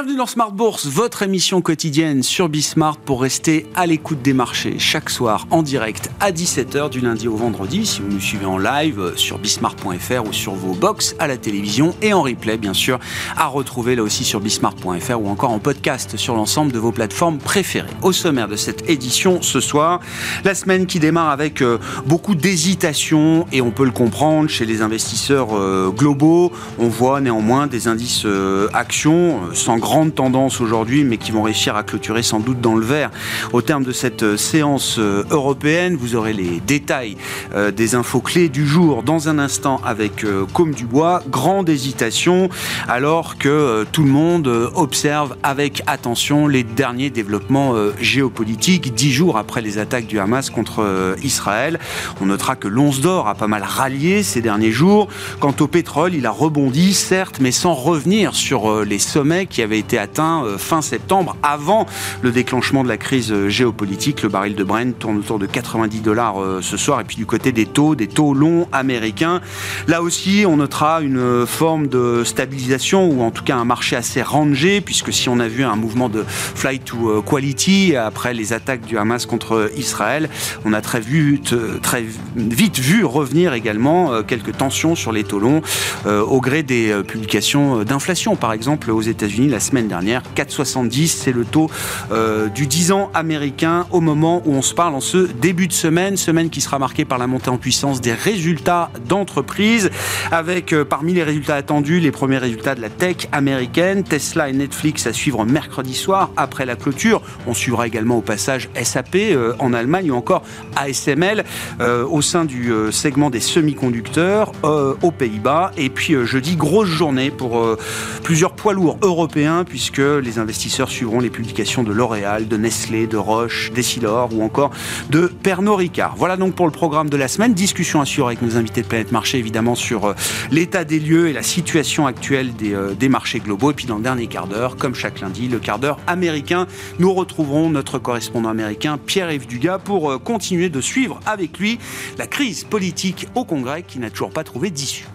Bienvenue dans Smart Bourse, votre émission quotidienne sur Bismart pour rester à l'écoute des marchés chaque soir en direct à 17h du lundi au vendredi si vous nous suivez en live sur bismart.fr ou sur vos box à la télévision et en replay bien sûr à retrouver là aussi sur bismart.fr ou encore en podcast sur l'ensemble de vos plateformes préférées. Au sommaire de cette édition ce soir, la semaine qui démarre avec euh, beaucoup d'hésitation et on peut le comprendre chez les investisseurs euh, globaux, on voit néanmoins des indices euh, actions sans grande tendance aujourd'hui, mais qui vont réussir à clôturer sans doute dans le vert. Au terme de cette euh, séance euh, européenne, vous aurez les détails euh, des infos clés du jour dans un instant avec Comme Dubois. Grande hésitation, alors que tout le monde observe avec attention les derniers développements géopolitiques, dix jours après les attaques du Hamas contre Israël. On notera que l'once d'or a pas mal rallié ces derniers jours. Quant au pétrole, il a rebondi, certes, mais sans revenir sur les sommets qui avaient avait été atteint euh, fin septembre, avant le déclenchement de la crise euh, géopolitique. Le baril de Brent tourne autour de 90 dollars euh, ce soir. Et puis du côté des taux, des taux longs américains, là aussi, on notera une forme de stabilisation ou en tout cas un marché assez rangé, puisque si on a vu un mouvement de flight to quality après les attaques du Hamas contre Israël, on a très vite, très vite vu revenir également quelques tensions sur les taux longs au gré des publications d'inflation, par exemple aux États-Unis la semaine dernière. 4,70, c'est le taux euh, du 10 ans américain au moment où on se parle en ce début de semaine, semaine qui sera marquée par la montée en puissance des résultats d'entreprise, avec euh, parmi les résultats attendus les premiers résultats de la tech américaine, Tesla et Netflix à suivre mercredi soir après la clôture. On suivra également au passage SAP euh, en Allemagne ou encore ASML au sein du segment des semi-conducteurs aux Pays-Bas. Et puis jeudi, grosse journée pour plusieurs poids lourds européens puisque les investisseurs suivront les publications de L'Oréal, de Nestlé, de Roche, d'Essilor ou encore de Pernod Ricard. Voilà donc pour le programme de la semaine. Discussion assurée avec nos invités de Planète Marché, évidemment, sur euh, l'état des lieux et la situation actuelle des, euh, des marchés globaux. Et puis dans le dernier quart d'heure, comme chaque lundi, le quart d'heure américain, nous retrouverons notre correspondant américain, Pierre-Yves Dugas, pour euh, continuer de suivre avec lui la crise politique au Congrès qui n'a toujours pas trouvé d'issue.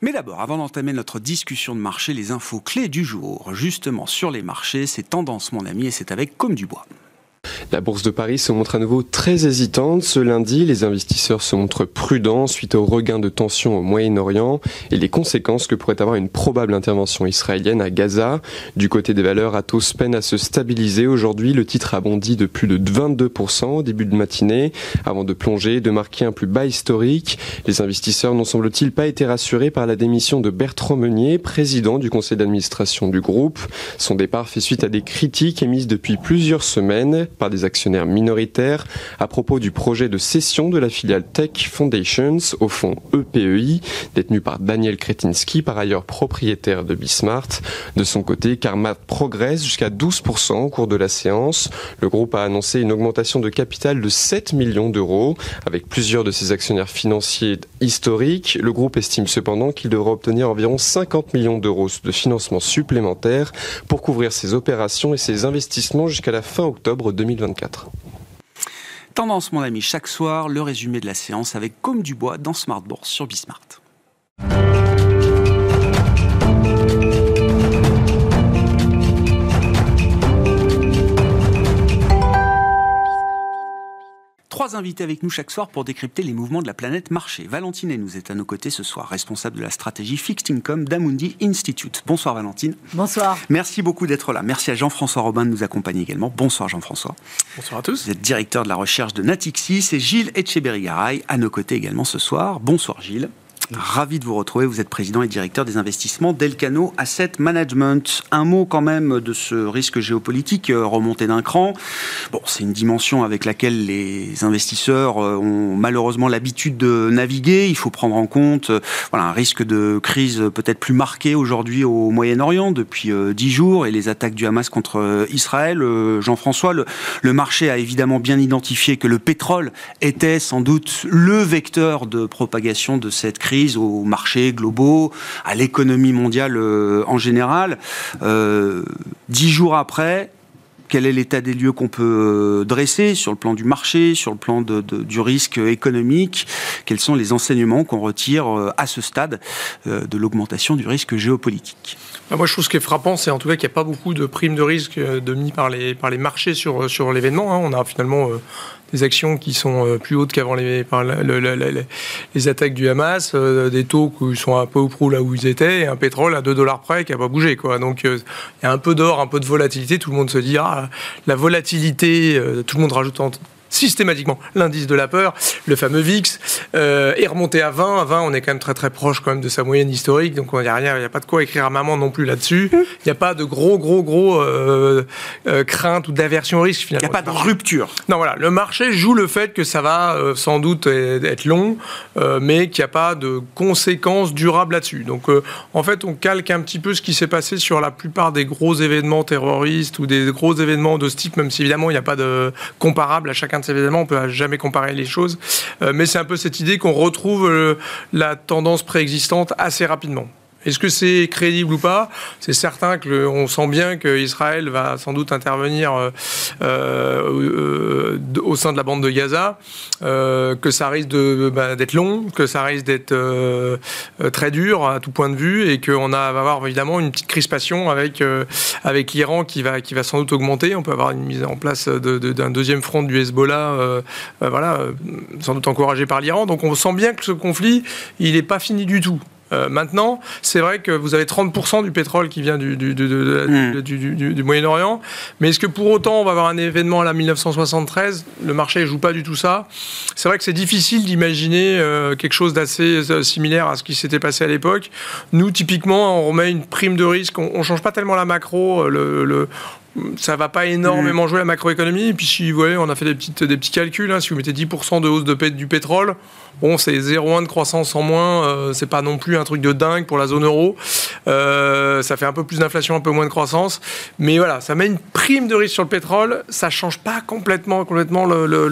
Mais d'abord, avant d'entamer notre discussion de marché, les infos clés du jour, justement sur les marchés, c'est tendance mon ami et c'est avec Comme du Bois. La bourse de Paris se montre à nouveau très hésitante. Ce lundi, les investisseurs se montrent prudents suite au regain de tension au Moyen-Orient et les conséquences que pourrait avoir une probable intervention israélienne à Gaza. Du côté des valeurs, Atos peine à se stabiliser. Aujourd'hui, le titre a bondi de plus de 22% au début de matinée avant de plonger de marquer un plus bas historique. Les investisseurs n'ont semble-t-il pas été rassurés par la démission de Bertrand Meunier, président du conseil d'administration du groupe. Son départ fait suite à des critiques émises depuis plusieurs semaines par des actionnaires minoritaires à propos du projet de cession de la filiale Tech Foundations au fonds EPEI, détenu par Daniel Kretinsky, par ailleurs propriétaire de Bismart. De son côté, Karma progresse jusqu'à 12% au cours de la séance. Le groupe a annoncé une augmentation de capital de 7 millions d'euros. Avec plusieurs de ses actionnaires financiers historiques, le groupe estime cependant qu'il devra obtenir environ 50 millions d'euros de financement supplémentaire pour couvrir ses opérations et ses investissements jusqu'à la fin octobre 2024. Tendance, mon ami, chaque soir, le résumé de la séance avec Comme du Bois dans Smart sur Bismart. Trois invités avec nous chaque soir pour décrypter les mouvements de la planète marché. Valentine nous est à nos côtés ce soir, responsable de la stratégie Fixed Income d'Amundi Institute. Bonsoir Valentine. Bonsoir. Merci beaucoup d'être là. Merci à Jean-François Robin de nous accompagner également. Bonsoir Jean-François. Bonsoir à tous. Vous êtes directeur de la recherche de Natixis et Gilles Etcheberry-Garay à nos côtés également ce soir. Bonsoir Gilles. Ravi de vous retrouver. Vous êtes président et directeur des investissements d'Elcano Asset Management. Un mot quand même de ce risque géopolitique euh, remonté d'un cran. Bon, c'est une dimension avec laquelle les investisseurs euh, ont malheureusement l'habitude de naviguer. Il faut prendre en compte euh, voilà, un risque de crise peut-être plus marqué aujourd'hui au Moyen-Orient depuis dix jours et les attaques du Hamas contre Israël. Jean-François, le, le marché a évidemment bien identifié que le pétrole était sans doute le vecteur de propagation de cette crise aux marchés globaux, à l'économie mondiale euh, en général. Euh, dix jours après, quel est l'état des lieux qu'on peut dresser sur le plan du marché, sur le plan du risque économique? Quels sont les enseignements qu'on retire à ce stade de l'augmentation du risque géopolitique? Moi, je trouve ce qui est frappant, c'est en tout cas qu'il n'y a pas beaucoup de primes de risque de mis par les, par les marchés sur, sur l'événement. Hein. On a finalement des actions qui sont euh, plus hautes qu'avant les, les, attaques du Hamas, euh, des taux qui sont un peu au prou là où ils étaient, et un pétrole à 2 dollars près qui n'a pas bougé. Quoi. Donc euh, il y a un peu d'or, un peu de volatilité, tout le monde se dit, ah, la volatilité, tout le monde rajoute en systématiquement l'indice de la peur, le fameux VIX, euh, est remonté à 20. À 20, on est quand même très très proche quand même de sa moyenne historique, donc il n'y a rien, il n'y a pas de quoi écrire à maman non plus là-dessus. Il n'y a pas de gros gros gros euh, euh, crainte ou d'aversion au risque finalement. Il n'y a pas de rupture. Non voilà, le marché joue le fait que ça va sans doute être long, mais qu'il n'y a pas de conséquences durables là-dessus. Donc en fait, on calque un petit peu ce qui s'est passé sur la plupart des gros événements terroristes ou des gros événements de ce type, même si évidemment il n'y a pas de comparable à chacun événements, on peut jamais comparer les choses, euh, mais c'est un peu cette idée qu'on retrouve euh, la tendance préexistante assez rapidement. Est-ce que c'est crédible ou pas? C'est certain que sent bien qu'Israël va sans doute intervenir euh, euh, au sein de la bande de Gaza, euh, que ça risque bah, d'être long, que ça risque d'être très dur à tout point de vue, et qu'on va avoir évidemment une petite crispation avec l'Iran qui va sans doute augmenter. On peut avoir une mise en place d'un deuxième front du Hezbollah, sans doute encouragé par l'Iran. Donc on sent bien que ce conflit, il n'est pas fini du tout. Euh, maintenant, c'est vrai que vous avez 30% du pétrole qui vient du, du, du, Moyen-Orient, mais est-ce que pour autant on va avoir un événement à la 1973 Le marché ne joue pas du tout ça? C'est vrai que c'est difficile d'imaginer euh, quelque chose d'assez euh, similaire à ce qui s'était passé à l'époque. Nous, typiquement, on remet une prime de risque, on ne change pas tellement la macro, le, le ça va pas énormément hmm. jouer la macroéconomie. Et puis, si vous voyez, on a fait des, petites, des petits calculs. Hein. si vous mettez 10% de hausse de, du pétrole, Bon, c'est 0,1 de croissance en moins, euh, c'est pas non plus un truc de dingue pour la zone euro. Euh, ça fait un peu plus d'inflation, un peu moins de croissance. Mais voilà, ça met une prime de risque sur le pétrole. Ça change pas complètement, complètement le, le,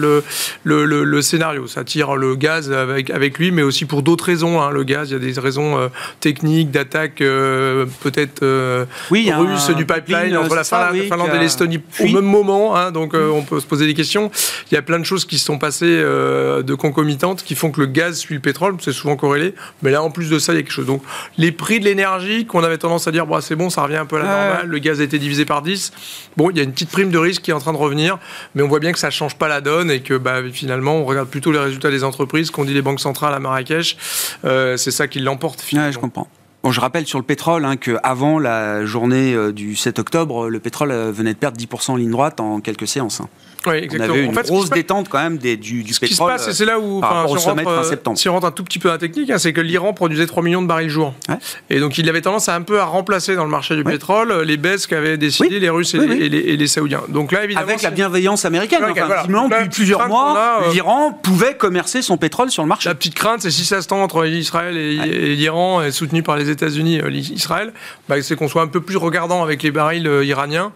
le, le scénario. Ça tire le gaz avec, avec lui, mais aussi pour d'autres raisons. Hein. Le gaz, il y a des raisons euh, techniques, d'attaque peut-être oui, russe du pipeline entre la Finlande, et l'Estonie au même moment. Hein, donc on peut se poser des questions. Il y a plein de choses qui se sont passées de concomitantes qui font que le gaz suit le pétrole, c'est souvent corrélé. Mais là, en plus de ça, il y a quelque chose. Donc, les prix de l'énergie, qu'on avait tendance à dire, bah, c'est bon, ça revient un peu à la normale, le gaz a été divisé par 10. Bon, il y a une petite prime de risque qui est en train de revenir, mais on voit bien que ça ne change pas la donne et que bah, finalement, on regarde plutôt les résultats des entreprises, qu'on dit les banques centrales à Marrakech. Euh, c'est ça qui l'emporte finalement. je comprends. Je rappelle sur le pétrole hein, qu'avant la journée euh, du 7 octobre, le pétrole euh, venait de perdre 10% en ligne droite en quelques séances. Hein. Oui, exactement. On avait une grosse détente quand même des, du, du ce pétrole. Qui se passe, c'est là où, par si, on rentre, fin septembre. si on rentre un tout petit peu dans la technique, hein, c'est que l'Iran produisait 3 millions de barils jour. Ouais. Et donc il avait tendance à un peu à remplacer dans le marché du pétrole les baisses qu'avaient décidé les Russes et, les, et, les, Saoudiens. Donc là, évidemment, avec la bienveillance américaine. Enfin, depuis plusieurs mois, euh, l'Iran pouvait commercer son pétrole sur le marché. La petite crainte, c'est si ça se tend entre Israël et, l'Iran, soutenu par les États-Unis, euh, Israël, bah, c'est qu'on soit un peu plus regardant avec les barils euh, iraniens.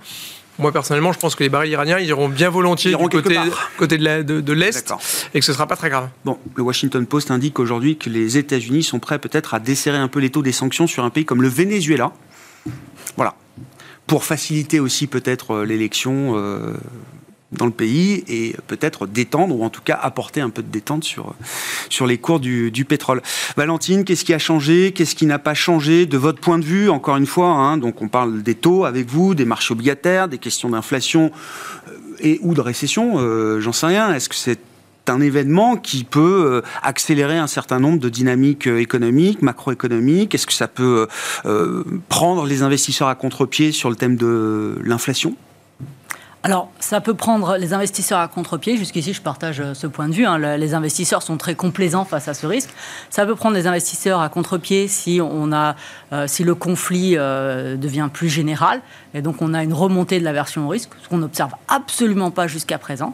Moi, personnellement, je pense que les barils iraniens ils iront bien volontiers du côté, côté de l'Est et que ce ne sera pas très grave. Bon, le Washington Post indique aujourd'hui que les États-Unis sont prêts peut-être à desserrer un peu les taux des sanctions sur un pays comme le Venezuela. Voilà. Pour faciliter aussi peut-être euh, l'élection euh, dans le pays et peut-être détendre ou en tout cas apporter un peu de détente sur, sur les cours du, pétrole. Valentine, qu'est-ce qui a changé? Qu'est-ce qui n'a pas changé de votre point de vue? Encore une fois, hein, donc on parle des taux avec vous, des marchés obligataires, des questions d'inflation euh, et ou de récession, euh, j'en sais rien. Est-ce que c'est un événement qui peut euh, accélérer un certain nombre de dynamiques économiques, macroéconomiques? Est-ce que ça peut prendre les investisseurs à contre-pied sur le thème de l'inflation? Alors, ça peut prendre les investisseurs à contre-pied. Jusqu'ici, je partage euh, ce point de vue. Hein. Les investisseurs sont très complaisants face à ce risque. Ça peut prendre les investisseurs à contre-pied si, euh, si le conflit euh, devient plus général. Et donc, on a une remontée de la version au risque, ce qu'on n'observe absolument pas jusqu'à présent.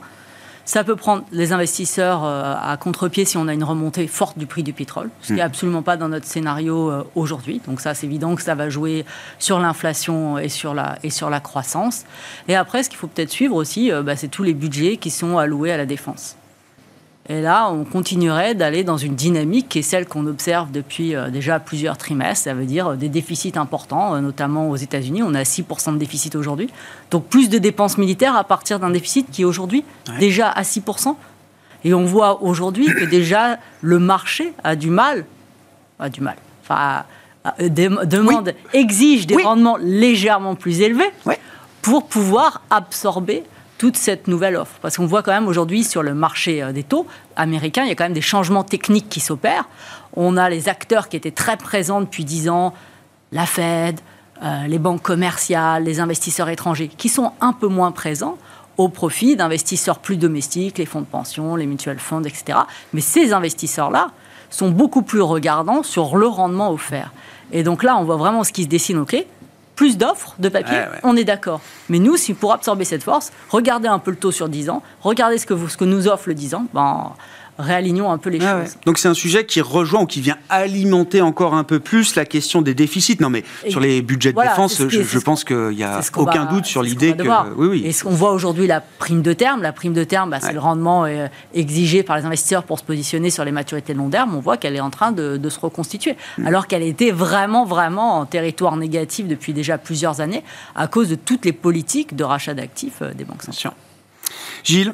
Ça peut prendre les investisseurs euh, à contre-pied si on a une remontée forte du prix du pétrole, ce qui n'est hmm. absolument pas dans notre scénario euh, aujourd'hui. Donc ça, c'est évident que ça va jouer sur l'inflation et, sur la, et sur la croissance. Et après, ce qu'il faut peut-être suivre aussi, euh, bah, c'est tous les budgets qui sont alloués à la défense. Et là, on continuerait d'aller dans une dynamique qui est celle qu'on observe depuis euh, déjà plusieurs trimestres. Ça veut dire euh, des déficits importants, euh, notamment aux États-Unis. On a 6% de déficit aujourd'hui. Donc plus de dépenses militaires à partir d'un déficit qui est aujourd'hui déjà à 6%. Et on voit aujourd'hui que déjà le marché a du mal, a du mal, enfin, demande, exige des rendements légèrement plus élevés pour pouvoir absorber toute cette nouvelle offre. Parce qu'on voit quand même aujourd'hui sur le marché euh, des taux américains, il y a quand même des changements techniques qui s'opèrent. On a les acteurs qui étaient très présents depuis 10 ans, la Fed, euh, les banques commerciales, les investisseurs étrangers, qui sont un peu moins présents au profit d'investisseurs plus domestiques, les fonds de pension, les mutual funds, etc. Mais ces investisseurs-là sont beaucoup plus regardants sur le rendement offert. Et donc là, on voit vraiment ce qui se dessine au clé plus d'offres de papier, on est d'accord. Mais nous, si pour absorber cette force, regardez un peu le taux sur 10 ans, regardez ce que, vous, ce que nous offre le 10 ans, ben, réalignons un peu les choses. Donc c'est un sujet qui rejoint ou qui vient alimenter encore un peu plus la question des déficits. Non mais sur les budgets de défense, je, pense qu'il n'y a aucun doute sur l'idée que... Oui, oui. Et ce qu'on voit aujourd'hui, la prime de terme, la prime de terme, bah, c'est le rendement euh, exigé par les investisseurs pour se positionner sur les maturités de long terme. On voit qu'elle est en train de, se reconstituer. Mm. Alors qu'elle était vraiment, vraiment en territoire négatif depuis déjà plusieurs années à cause de toutes les politiques de rachat d'actifs euh, des banques centrales. Gilles?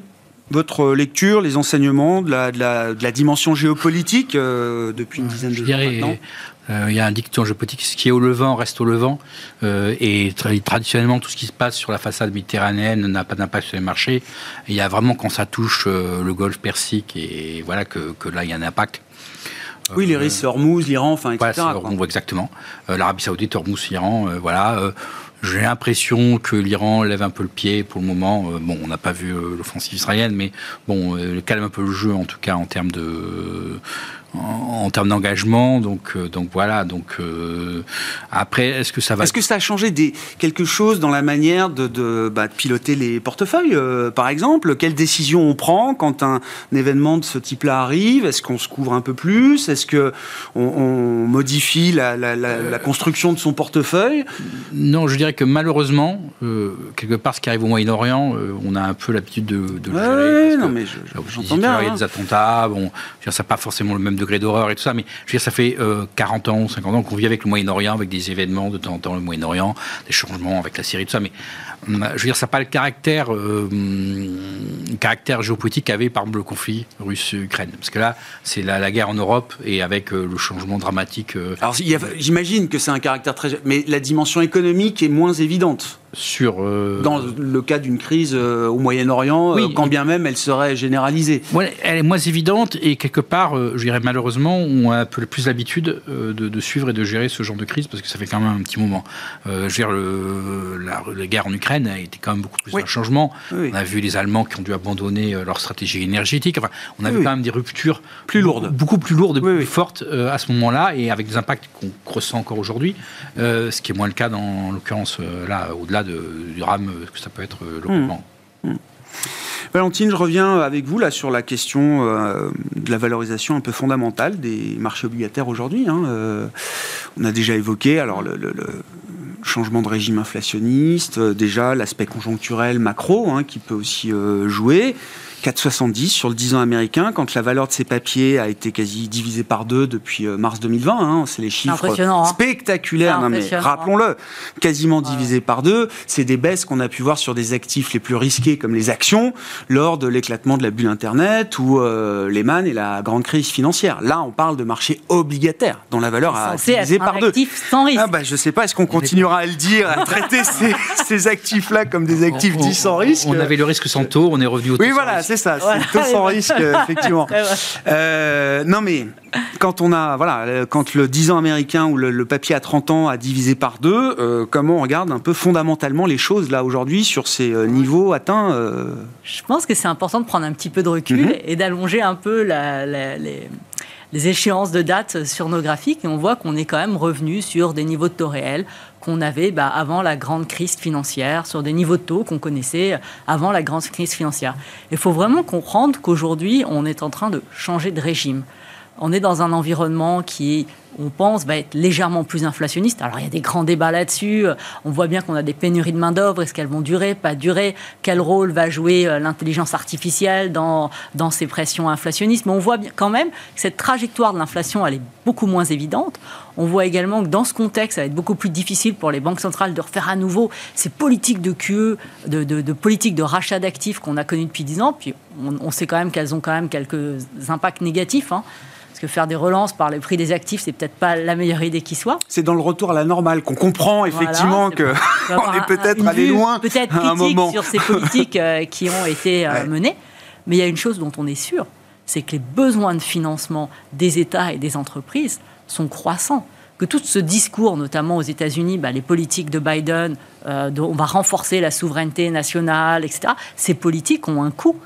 Votre lecture, les enseignements de la, de la, dimension géopolitique euh, depuis une dizaine de jours maintenant euh, il y a un dicton géopolitique, ce qui est au levant reste au levant. Euh, et traditionnellement, tout ce qui se passe sur la façade méditerranéenne n'a pas d'impact sur les marchés. il y a vraiment quand ça touche le golfe Persique, et voilà que, que, là, il y a un impact. Oui, les risques Hormuz, l'Iran, enfin, etc. on voit exactement. L'Arabie Saoudite, Hormuz, l'Iran, voilà. J'ai l'impression que l'Iran lève un peu le pied pour le moment. Euh, bon, on n'a pas vu euh, l'offensive israélienne, mais bon, euh, calme un peu le jeu en tout cas en termes de en, termes d'engagement. Donc, euh, donc voilà. Donc euh, après, est-ce que ça va Est-ce que ça a changé des, quelque chose dans la manière de, de, bah, de piloter les portefeuilles, euh, par exemple? Quelles décisions on prend quand un, événement de ce type-là arrive? Est-ce qu'on se couvre un peu plus? Est-ce que on, modifie la, la, la, construction de son portefeuille? Non, je dirais que malheureusement, quelque part, ce qui arrive au Moyen-Orient, on a un peu l'habitude de, de le gérer. non, mais j'entends bien. Il y a des attentats. Bon, ça n'a pas forcément le même degré d'horreur et tout ça, mais je veux dire, ça fait 40 euh, ans, 50 ans qu'on vit avec le Moyen-Orient, avec des événements de temps en temps, le Moyen-Orient, des changements avec la Syrie, tout ça, mais je veux dire, ça n'a pas le caractère, euh, caractère géopolitique qu'avait par exemple le conflit russe-Ukraine. Parce que là, c'est la, guerre en Europe et avec euh, le changement dramatique. Alors, j'imagine que c'est un caractère très. Mais la dimension économique est moins évidente sur... Euh, Dans le cas d'une crise euh, au Moyen-Orient, euh, quand bien même elle serait généralisée. elle est moins évidente et quelque part, je dirais malheureusement, on a un peu plus l'habitude de, suivre et de gérer ce genre de crise parce que ça fait quand même un petit moment. je veux le, la, guerre en Ukraine a été quand même beaucoup plus un changement. On a vu les Allemands qui ont dû abandonner leur stratégie énergétique. Enfin, on a vu quand même des ruptures plus lourdes, beaucoup plus lourdes, plus fortes à ce moment-là et avec des impacts qu'on ressent encore aujourd'hui, ce qui est moins le cas dans l'occurrence là, au-delà du drame que ça peut être euh, localement. Mmh. Mmh. Valentine, je reviens avec vous là sur la question euh, de la valorisation un peu fondamentale des marchés obligataires aujourd'hui. Hein. Euh, on a déjà évoqué alors le, changement de régime inflationniste, déjà l'aspect conjoncturel macro hein, qui peut aussi jouer. 4,70 sur le 10 ans américain, quand la valeur de ces papiers a été quasi divisée par deux depuis euh, mars 2020. Hein, c'est les chiffres hein. spectaculaires, mais rappelons-le, quasiment divisé par deux. C'est des baisses qu'on a pu voir sur des actifs les plus risqués comme les actions lors de l'éclatement de la bulle Internet ou euh, Lehman et la grande crise financière. Là, on parle de marché obligataire dont la valeur a divisé par deux. Sans risque. Ah bah, je sais pas, est-ce qu'on continuera à le dire, à traiter ces, actifs-là comme des actifs dits sans risque? On avait le risque sans taux, on est revenu au taux Oui, voilà, c'est ça, c'est taux sans risque, effectivement. Euh, non, mais quand on a, voilà, quand le 10 ans américain ou le, papier à 30 ans a divisé par deux, euh, comment on regarde un peu fondamentalement les choses là aujourd'hui sur ces euh, niveaux atteints Je pense que c'est important de prendre un petit peu de recul mhm. et d'allonger un peu les, les échéances de date sur nos graphiques et on voit qu'on est quand même revenu sur des niveaux de taux réels qu'on avait bah, avant la grande crise financière, sur des niveaux de taux qu'on connaissait avant la grande crise financière. Il faut vraiment comprendre qu'aujourd'hui, on est en train de changer de régime. On est dans un environnement qui on pense, va être légèrement plus inflationniste. Alors il y a des grands débats là-dessus. On voit bien qu'on a des pénuries de main-d'œuvre. Est-ce qu'elles vont durer, pas durer Quel rôle va jouer euh, l'intelligence artificielle dans, ces pressions inflationnistes? Mais on voit bien quand même que cette trajectoire de l'inflation, elle est beaucoup moins évidente. On voit également que dans ce contexte, ça va être beaucoup plus difficile pour les banques centrales de refaire à nouveau ces politiques de QE, de, de, de politiques de rachat d'actifs qu'on a connues depuis 10 ans. Puis on, on sait quand même qu'elles ont quand même quelques impacts négatifs. Hein que faire des relances par le prix des actifs, c'est peut-être pas la meilleure idée qui soit. C'est dans le retour à la normale qu'on comprend effectivement qu'on que est peut-être allé loin peut-être à un moment. sur ces politiques euh, qui ont été euh, menées. Mais il y a une chose dont on est sûr, c'est que les besoins de financement des États et des entreprises sont croissants que tout ce discours, notamment aux États-Unis, bah, les politiques de Biden, euh, on va renforcer la souveraineté nationale, etc., ces politiques ont un coût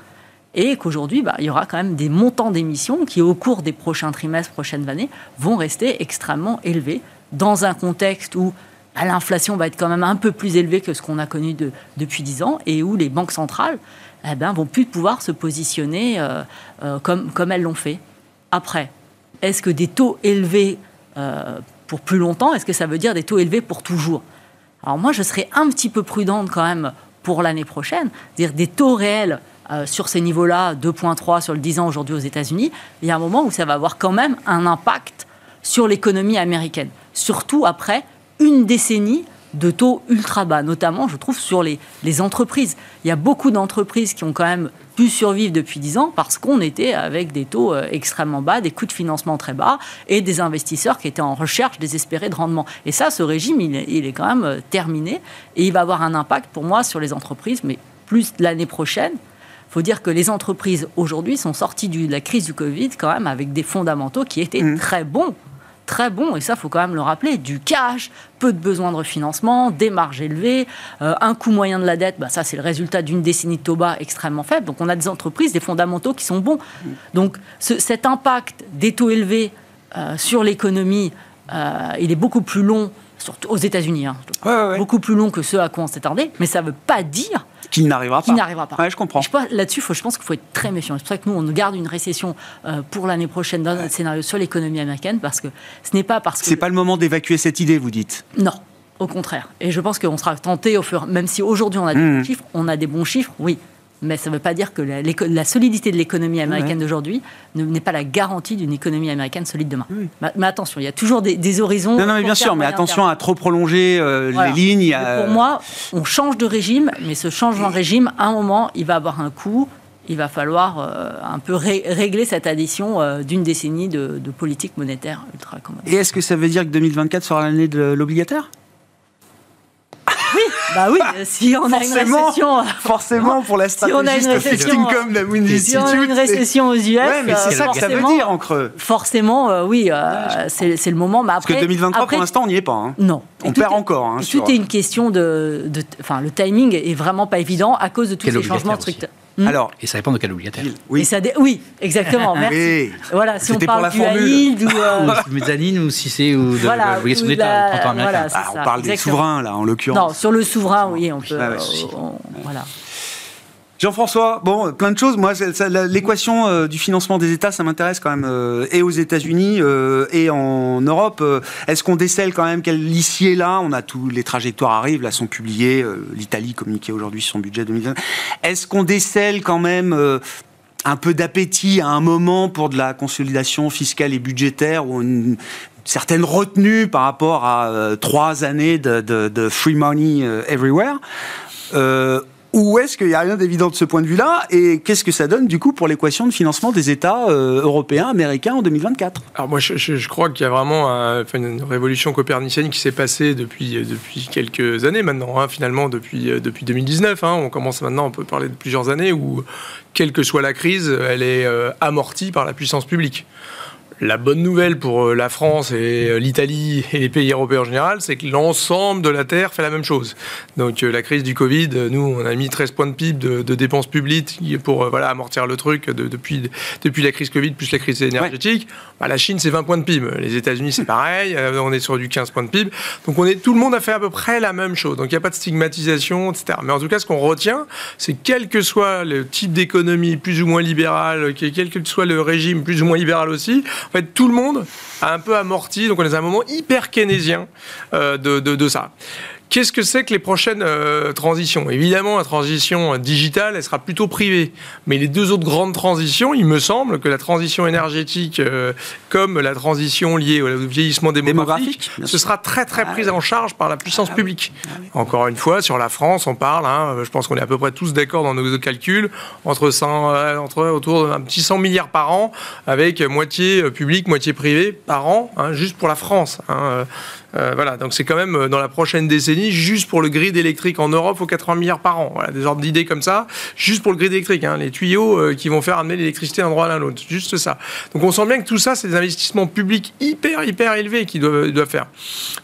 et qu'aujourd'hui, bah, il y aura quand même des montants d'émissions qui, au cours des prochains trimestres, prochaines années, vont rester extrêmement élevés dans un contexte où bah, l'inflation va être quand même un peu plus élevée que ce qu'on a connu depuis 10 ans et où les banques centrales eh ben, vont plus pouvoir se positionner euh, euh, comme, comme elles l'ont fait. Après, est-ce que des taux élevés euh, pour plus longtemps, est-ce que ça veut dire des taux élevés pour toujours? Alors moi, je serais un petit peu prudente quand même pour l'année prochaine, dire des taux réels euh, sur ces niveaux-là, 2,3 sur le 10 ans aujourd'hui aux États-Unis, il y a un moment où ça va avoir quand même un impact sur l'économie américaine. Surtout après une décennie de taux ultra bas, notamment, je trouve, sur les, entreprises. Il y a beaucoup d'entreprises qui ont quand même pu survivre depuis 10 ans parce qu'on était avec des taux euh, extrêmement bas, des coûts de financement très bas et des investisseurs qui étaient en recherche désespérée de rendement. Et ça, ce régime, il, il est quand même euh, terminé et il va avoir un impact pour moi sur les entreprises, mais plus l'année prochaine faut dire que les entreprises aujourd'hui sont sorties de la crise du Covid quand même avec des fondamentaux qui étaient mmh. très bons. Très bons, et ça, faut quand même le rappeler. Du cash, peu de besoins de refinancement, des marges élevées, euh, un coût moyen de la dette, bah, ça, c'est le résultat d'une décennie de taux bas extrêmement faible. Donc, on a des entreprises, des fondamentaux qui sont bons. Mmh. Donc, ce, cet impact des taux élevés euh, sur l'économie, euh, il est beaucoup plus long surtout aux États-Unis, hein. beaucoup plus long que ce à quoi on s'attendait, mais ça ne veut pas dire qu'il n'arrivera pas. n'arrivera pas. je comprends. Là-dessus, je pense qu'il faut être très méfiant. C'est pour ça que nous, on garde une récession euh, pour l'année prochaine dans notre scénario sur l'économie américaine, parce que ce n'est pas parce que. C'est pas le moment d'évacuer cette idée, vous dites Non. Au contraire. Et je pense qu'on sera tenté, au fur, même si aujourd'hui on a des bons mmh. chiffres, on a des bons chiffres, oui mais ça ne veut pas dire que la, solidité de l'économie américaine d'aujourd'hui n'est pas la garantie d'une économie américaine solide demain. Mais, attention, il y a toujours des, horizons. Non, non, mais bien sûr, mais attention à trop prolonger euh, les lignes. Pour moi, on change de régime, mais ce changement de régime, à un moment, il va avoir un coût. Il va falloir euh, un peu régler cette addition euh, d'une décennie de, de, politique monétaire ultra commode. Et est-ce que ça veut dire que 2024 sera l'année de l'obligataire? Bah oui, si on a une récession. Forcément, pour la stratégie si on a une récession, comme la si on a une récession aux US. Ouais, mais c'est ça que ça veut dire en creux. Forcément, euh, oui, euh, c'est le moment. Mais après, Parce que 2023, pour l'instant, on n'y est pas. Hein. Non. On perd encore. Hein, tout est une question de. Enfin, le timing est vraiment pas évident à cause de tous ces changements structurels. Hmm. Alors, et ça dépend de quel obligataire. Oui, ça oui exactement. Merci. Voilà, si on parle du yield ou, euh... ou mezzanine ou si c'est ou de voilà, l'obligation d'État, voilà, ah, on parle des souverains là, en l'occurrence. Non, sur le souverain, oui, on peut. Ah, voilà. Jean-François, bon, plein de choses. Moi, l'équation euh, du financement des États, ça m'intéresse quand même, euh, et aux États-Unis euh, et en Europe. Est-ce qu'on décèle quand même quel est là? On a tous les trajectoires arrivent, là, sont publiées. L'Italie communiquait aujourd'hui son budget 2020. Est-ce qu'on décèle quand même un peu d'appétit à un moment pour de la consolidation fiscale et budgétaire ou une certaine retenue par rapport à trois années de, free money everywhere? Ou est-ce qu'il n'y a rien d'évident de ce point de vue-là Et qu'est-ce que ça donne du coup pour l'équation de financement des États euh, européens, américains en 2024 Alors moi je, crois qu'il y a vraiment une révolution copernicienne qui s'est passée depuis, euh, quelques années maintenant, hein, finalement depuis, euh, depuis 2019. Hein. on commence maintenant, on peut parler de plusieurs années où, quelle que soit la crise, elle est amortie par la puissance publique. La bonne nouvelle pour euh, la France et euh, l'Italie et les pays européens en général, c'est que l'ensemble de la Terre fait la même chose. Donc euh, la crise du Covid, nous, on a mis 13 points de PIB de, dépenses publiques pour voilà, amortir le truc depuis, depuis la crise Covid plus la crise énergétique. Bah, la Chine, c'est 20 points de PIB. Les États-Unis, c'est pareil. On est sur du 15 points de PIB. Donc on est, tout le monde a fait à peu près la même chose. Donc il n'y a pas de stigmatisation, etc. Mais en tout cas, ce qu'on retient, c'est quel que soit le type d'économie plus ou moins libérale, quel que soit le régime plus ou moins libéral aussi, En fait, tout le monde a un peu amorti, donc on est à un moment hyper keynésien euh, de ça. Qu'est-ce que c'est que les prochaines euh, transitions? Évidemment, la transition digitale, elle sera plutôt privée. Mais les deux autres grandes transitions, il me semble que la transition énergétique euh, comme la transition liée au vieillissement démographique, ce sera très très ah prise en charge par la puissance ah publique. Ah Encore une fois, sur la France, on parle, hein, je pense qu'on est à peu près tous d'accord dans nos calculs, entre, 100, euh, entre autour d'un petit 100 milliards par an, avec moitié public, moitié privé par an, hein, juste pour la France. Hein, euh, voilà, donc c'est quand même euh, dans la prochaine décennie, juste pour le grid électrique en Europe, faut 80 milliards par an. Voilà, des ordres d'idées comme ça, juste pour le grid électrique, hein, les tuyaux euh, qui vont faire amener l'électricité d'un endroit à l'autre, juste ça. Donc on sent bien que tout ça, c'est des investissements publics hyper, hyper élevés qu'ils doivent, doivent, faire.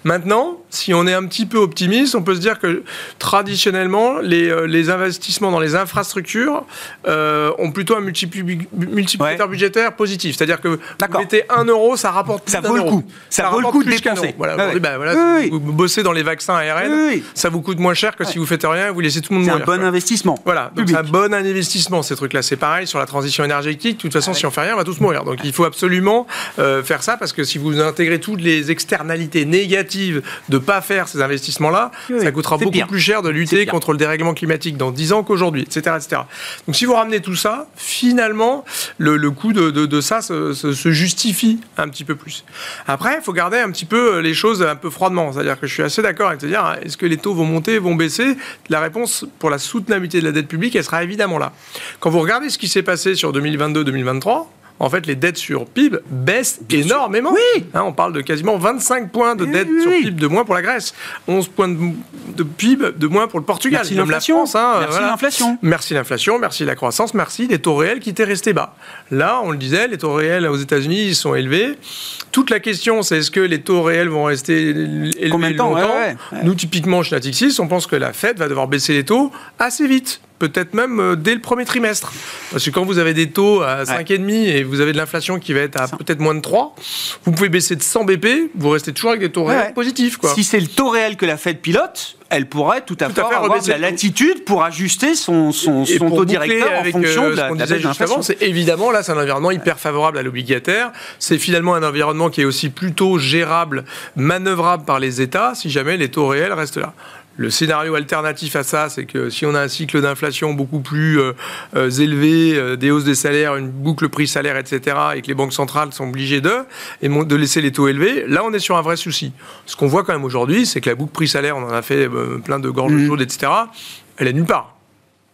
Maintenant, si on est un petit peu optimiste, on peut se dire que traditionnellement, les, les investissements dans les infrastructures ont plutôt un multiplicateur budgétaire positif. C'est-à-dire que vous mettez 1 euro, ça rapporte plus ça vaut le coup. Ça, vaut le coup de dépenser. Voilà, voilà, vous bossez dans les vaccins ARN, ça vous coûte moins cher que si vous faites rien et vous laissez tout le monde mourir. C'est un bon investissement. Voilà, donc c'est un bon investissement ces trucs-là. C'est pareil sur la transition énergétique. De toute façon, si on fait rien, on va tous mourir. Donc il faut absolument euh, faire ça parce que si vous intégrez toutes les externalités négatives de pas faire ces investissements-là, ça coûtera beaucoup plus cher de lutter contre le dérèglement climatique dans 10 ans qu'aujourd'hui, etc., etc. Donc si vous ramenez tout ça, finalement, le, coût de, ça se, se, justifie un petit peu plus. Après, il faut garder un petit peu les choses un peu froidement. C'est-à-dire que je suis assez d'accord avec te dire, hein, est-ce que les taux vont monter, vont baisser? La réponse pour la soutenabilité de la dette publique, elle sera évidemment là. Quand vous regardez ce qui s'est passé sur 2022-2023, en fait, les dettes sur PIB baissent énormément. Oui. Hein, on parle de quasiment 25 points de dette sur PIB de moins pour la Grèce, 11 points de, PIB de moins pour le Portugal. Merci l'inflation. Hein, merci l'inflation. Merci l'inflation, merci la croissance, merci les taux réels qui étaient restés bas. Là, on le disait, les taux réels aux États-Unis ils sont élevés. Toute la question, c'est est-ce que les taux réels vont rester élevés Combien de temps Nous, typiquement, chez Natixis, on pense que la Fed va devoir baisser les taux assez vite peut-être même euh, dès le premier trimestre. Parce que quand vous avez des taux à 5,5 et vous avez de l'inflation qui va être à peut-être moins de 3, vous pouvez baisser de 100 BP, vous restez toujours avec des taux réels positifs. Quoi. Si c'est le taux réel que la Fed pilote, elle pourrait tout à, fait, avoir de la latitude pour ajuster son, son, son taux directeur en fonction euh, de la, ce qu'on C'est évidemment, là, c'est un environnement hyper favorable à l'obligataire. C'est finalement un environnement qui est aussi plutôt gérable, manœuvrable par les États, si jamais les taux réels restent là. Le scénario alternatif à ça, c'est que si on a un cycle d'inflation beaucoup plus euh, euh, élevé, euh, des hausses des salaires, une boucle prix-salaire, etc., et que les banques centrales sont obligées de, et de laisser les taux élevés, là on est sur un vrai souci. Ce qu'on voit quand même aujourd'hui, c'est que la boucle prix-salaire, on en a fait plein de gorges mmh. chaudes, etc., elle est nulle part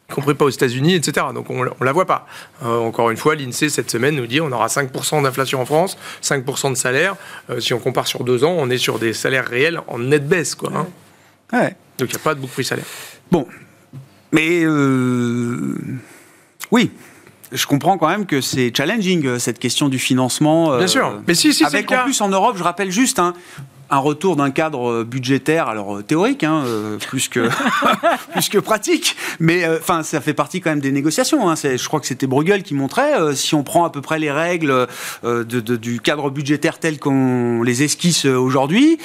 y compris pas aux États-Unis, etc. Donc on, ne la voit pas. encore une fois, l'INSEE cette semaine nous dit on aura 5% d'inflation en France, 5% de salaire. si on compare sur deux ans, on est sur des salaires réels en nette baisse, quoi. Hein. Ouais. Donc il n'y a pas de boucle prix salaire. Bon. Mais euh, oui, je comprends quand même que c'est challenging euh, cette question du financement. Bien sûr. Euh, Mais si, si, avec en plus en Europe, je rappelle juste, hein, un retour d'un cadre euh, budgétaire, alors euh, théorique, hein, euh, plus, que, plus que pratique, mais enfin ça fait partie quand même des négociations. Hein. Je crois que c'était Bruegel qui montrait, si on prend à peu près les règles de, du cadre budgétaire tel qu'on les esquisse aujourd'hui,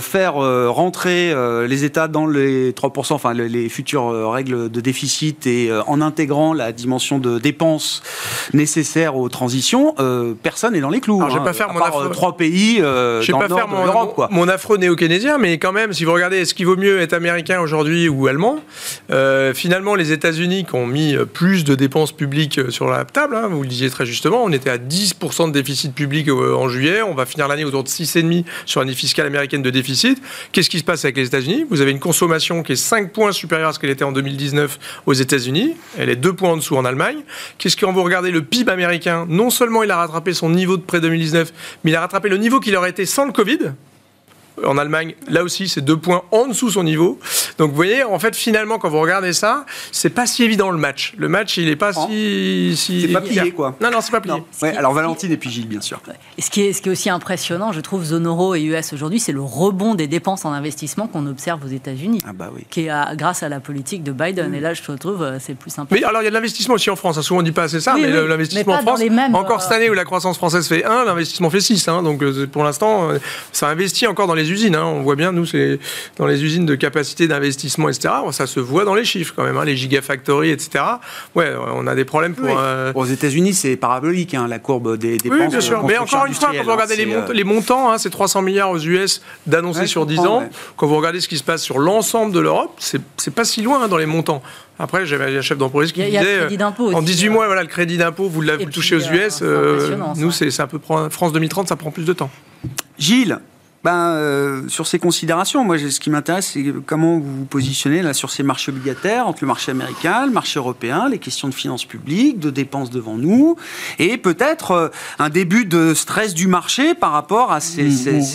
faire rentrer les États dans les 3%, enfin les, futures règles de déficit et en intégrant la dimension de dépenses nécessaires aux transitions, personne n'est dans les clous. Alors, hein, vais pas faire mon trois pays dans le nord de l'Europe. Mon afro néo-keynésien, mais quand même, si vous regardez, est-ce qu'il vaut mieux être américain aujourd'hui ou allemand euh, Finalement, les États-Unis qui ont mis plus de dépenses publiques sur la table, hein, vous le disiez très justement, on était à 10% de déficit public euh, en juillet, on va finir l'année autour de 6,5% sur l'année fiscale américaine de déficit. Qu'est-ce qui se passe avec les États-Unis? Vous avez une consommation qui est 5 points supérieure à ce qu'elle était en 2019 aux États-Unis, elle est 2 points en dessous en Allemagne. Qu'est-ce qu'on vous regardez le PIB américain Non seulement il a rattrapé son niveau de près 2019, mais il a rattrapé le niveau qu'il aurait été sans le Covid en Allemagne, là aussi, c'est deux points en dessous son niveau. Donc vous voyez, en fait, finalement, quand vous regardez ça, c'est pas si évident le match. Le match, il est pas si. si c'est pas plié, quoi. Non, non, c'est pas plié. alors Valentine et puis Gilles, bien sûr. Et ce qui, est, ce qui est aussi impressionnant, je trouve, zone euro et US aujourd'hui, c'est le rebond des dépenses en investissement qu'on observe aux États-Unis. Ah bah oui. Qui est grâce à la politique de Biden. Et là, je trouve, euh, c'est plus simple. Mais alors, il y a de l'investissement aussi en France. Hein. Souvent, on dit pas assez ça, mais l'investissement en France. encore cette année où la croissance française fait 1, l'investissement fait 6. Hein. donc, euh, pour l'instant, euh, ça investit encore dans les usines. Hein. On voit bien nous, c'est dans les usines de capacité d'investissement etc. Ça se voit dans les chiffres quand même, hein, les gigafactories, etc. Ouais, on a des problèmes pour. Euh, Aux États-Unis, c'est parabolique, hein, la courbe des dépenses. Oui, bien sûr. Mais encore une fois, quand vous regardez les, les, montants, hein, c'est 300 milliards aux US d'annoncer sur 10 ans. Quand vous regardez ce qui se passe sur l'ensemble de l'Europe, c'est pas si loin dans les montants. Après, j'avais un chef d'entreprise qui disait en 18 mois, voilà, le crédit d'impôt, vous, vous touchez aux US. nous, c'est un peu France 2030, ça prend plus de temps. Gilles, ben, euh, sur ces considérations, moi, ce qui m'intéresse, c'est comment vous vous positionnez là, sur ces marchés obligataires, entre le marché américain, le marché européen, les questions de finances publiques, de dépenses devant nous, et peut-être euh, un début de stress du marché par rapport à ces,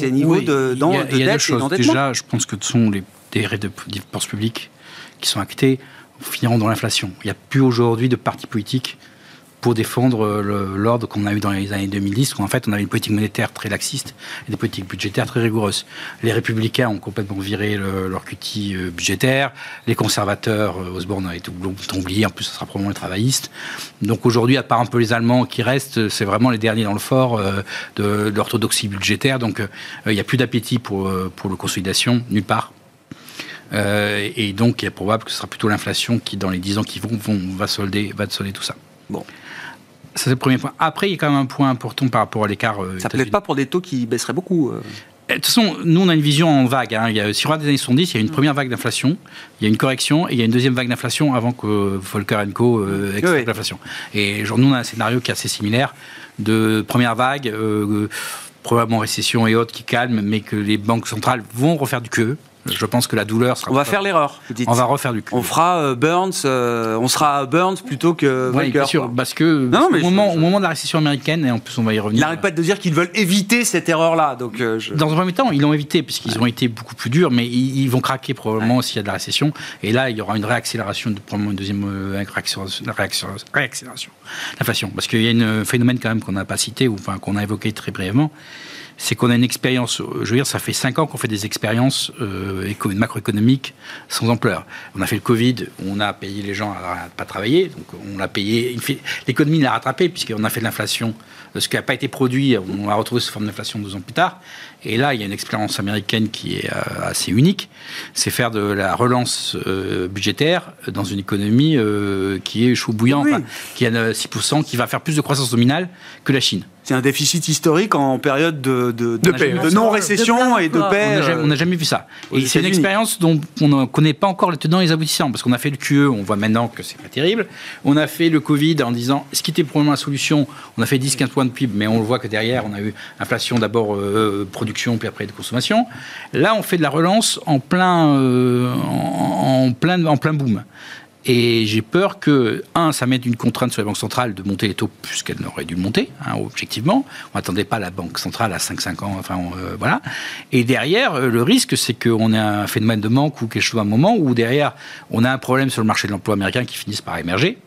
niveaux de, dette et d'endettement. Déjà, je pense que ce sont les, dépenses publiques qui sont actées finiront dans l'inflation. Il n'y a plus aujourd'hui de parti politique pour défendre euh, l'ordre qu'on a eu dans les années 2010, où en fait on avait une politique monétaire très laxiste et des politiques budgétaires très rigoureuses. Les républicains ont complètement viré leur cutie euh, budgétaire, les conservateurs, euh, Osborne a été oublié, en plus ça sera probablement les travaillistes. Donc aujourd'hui, à part un peu les Allemands qui restent, c'est vraiment les derniers dans le fort de, l'orthodoxie budgétaire, donc il n'y a plus d'appétit pour, pour la consolidation, nulle part. et donc, il est probable que ce sera plutôt l'inflation qui, dans les 10 ans qui vont, vont va, solder, va solder tout ça. Bon. Ça, c'est le premier point. Après, il y a quand même un point important par rapport à l'écart. Euh, ça ne plaît pas pour des taux qui baisseraient beaucoup. Euh. De toute façon, nous, on a une vision en vague. Hein. Il y a, si on regarde des années 70, il y a une première vague d'inflation, il y a une correction, et il y a une deuxième vague d'inflation avant que Volcker Co. Euh, l'inflation. Et genre, nous, on a un scénario qui est assez similaire de première vague, euh, probablement récession et autres qui calment, mais que les banques centrales vont refaire du QE. Je pense que la douleur sera. On va faire l'erreur. On va refaire du. On fera euh, Burns. Euh, on sera Burns plutôt que oui, bien sûr, parce que au, moment, au, moment, de la récession américaine, et en plus on va y revenir. Il n'arrête pas de dire qu'ils veulent éviter cette erreur-là. Donc euh, dans un premier temps, ils l'ont évité puisqu'ils ont été beaucoup plus durs, mais ils, vont craquer probablement s'il y a de la récession. Et là, il y aura une réaccélération, probablement une deuxième réaccélération, réaccélération, l'inflation, parce qu'il y a un phénomène quand même qu'on n'a pas cité ou enfin qu'on a évoqué très brièvement c'est qu'on a une expérience, je veux dire, ça fait cinq ans qu'on fait des expériences euh, macroéconomiques sans ampleur. On a fait le Covid, on a payé les gens à, ne pas travailler, donc on l'a payé, l'économie l'a rattrapé puisqu'on a fait de l'inflation, ce qui n'a pas été produit, on a retrouvé cette forme d'inflation deux ans plus tard. Et là, il y a une expérience américaine qui est euh, assez unique, c'est faire de la relance euh, budgétaire dans une économie euh, qui est chaud bouillant, qui a 6%, qui va faire plus de croissance nominale que la Chine. C'est un déficit historique en période de, de, de, non-récession et de paix. On n'a jamais, vu ça. Et c'est une expérience dont on ne connaît pas encore les tenants et les aboutissants, parce qu'on a fait le QE, on voit maintenant que c'est pas terrible. On a fait le Covid en disant ce qui était probablement la solution. On a fait 10-15 de PIB, mais on voit que derrière, on a eu inflation d'abord production puis après de consommation. Là, on fait de la relance en plein, euh, en, plein, en plein boom. Et j'ai peur que, un, ça mette une contrainte sur les banques centrales de monter les taux plus qu'elles n'auraient dû le monter, hein, objectivement. On n'attendait pas la banque centrale à 5-5 ans, enfin, euh, voilà. Et derrière, euh, le risque, c'est qu'on ait un phénomène de manque ou quelque chose à un moment où derrière, on a un problème sur le marché de l'emploi américain qui finisse par émerger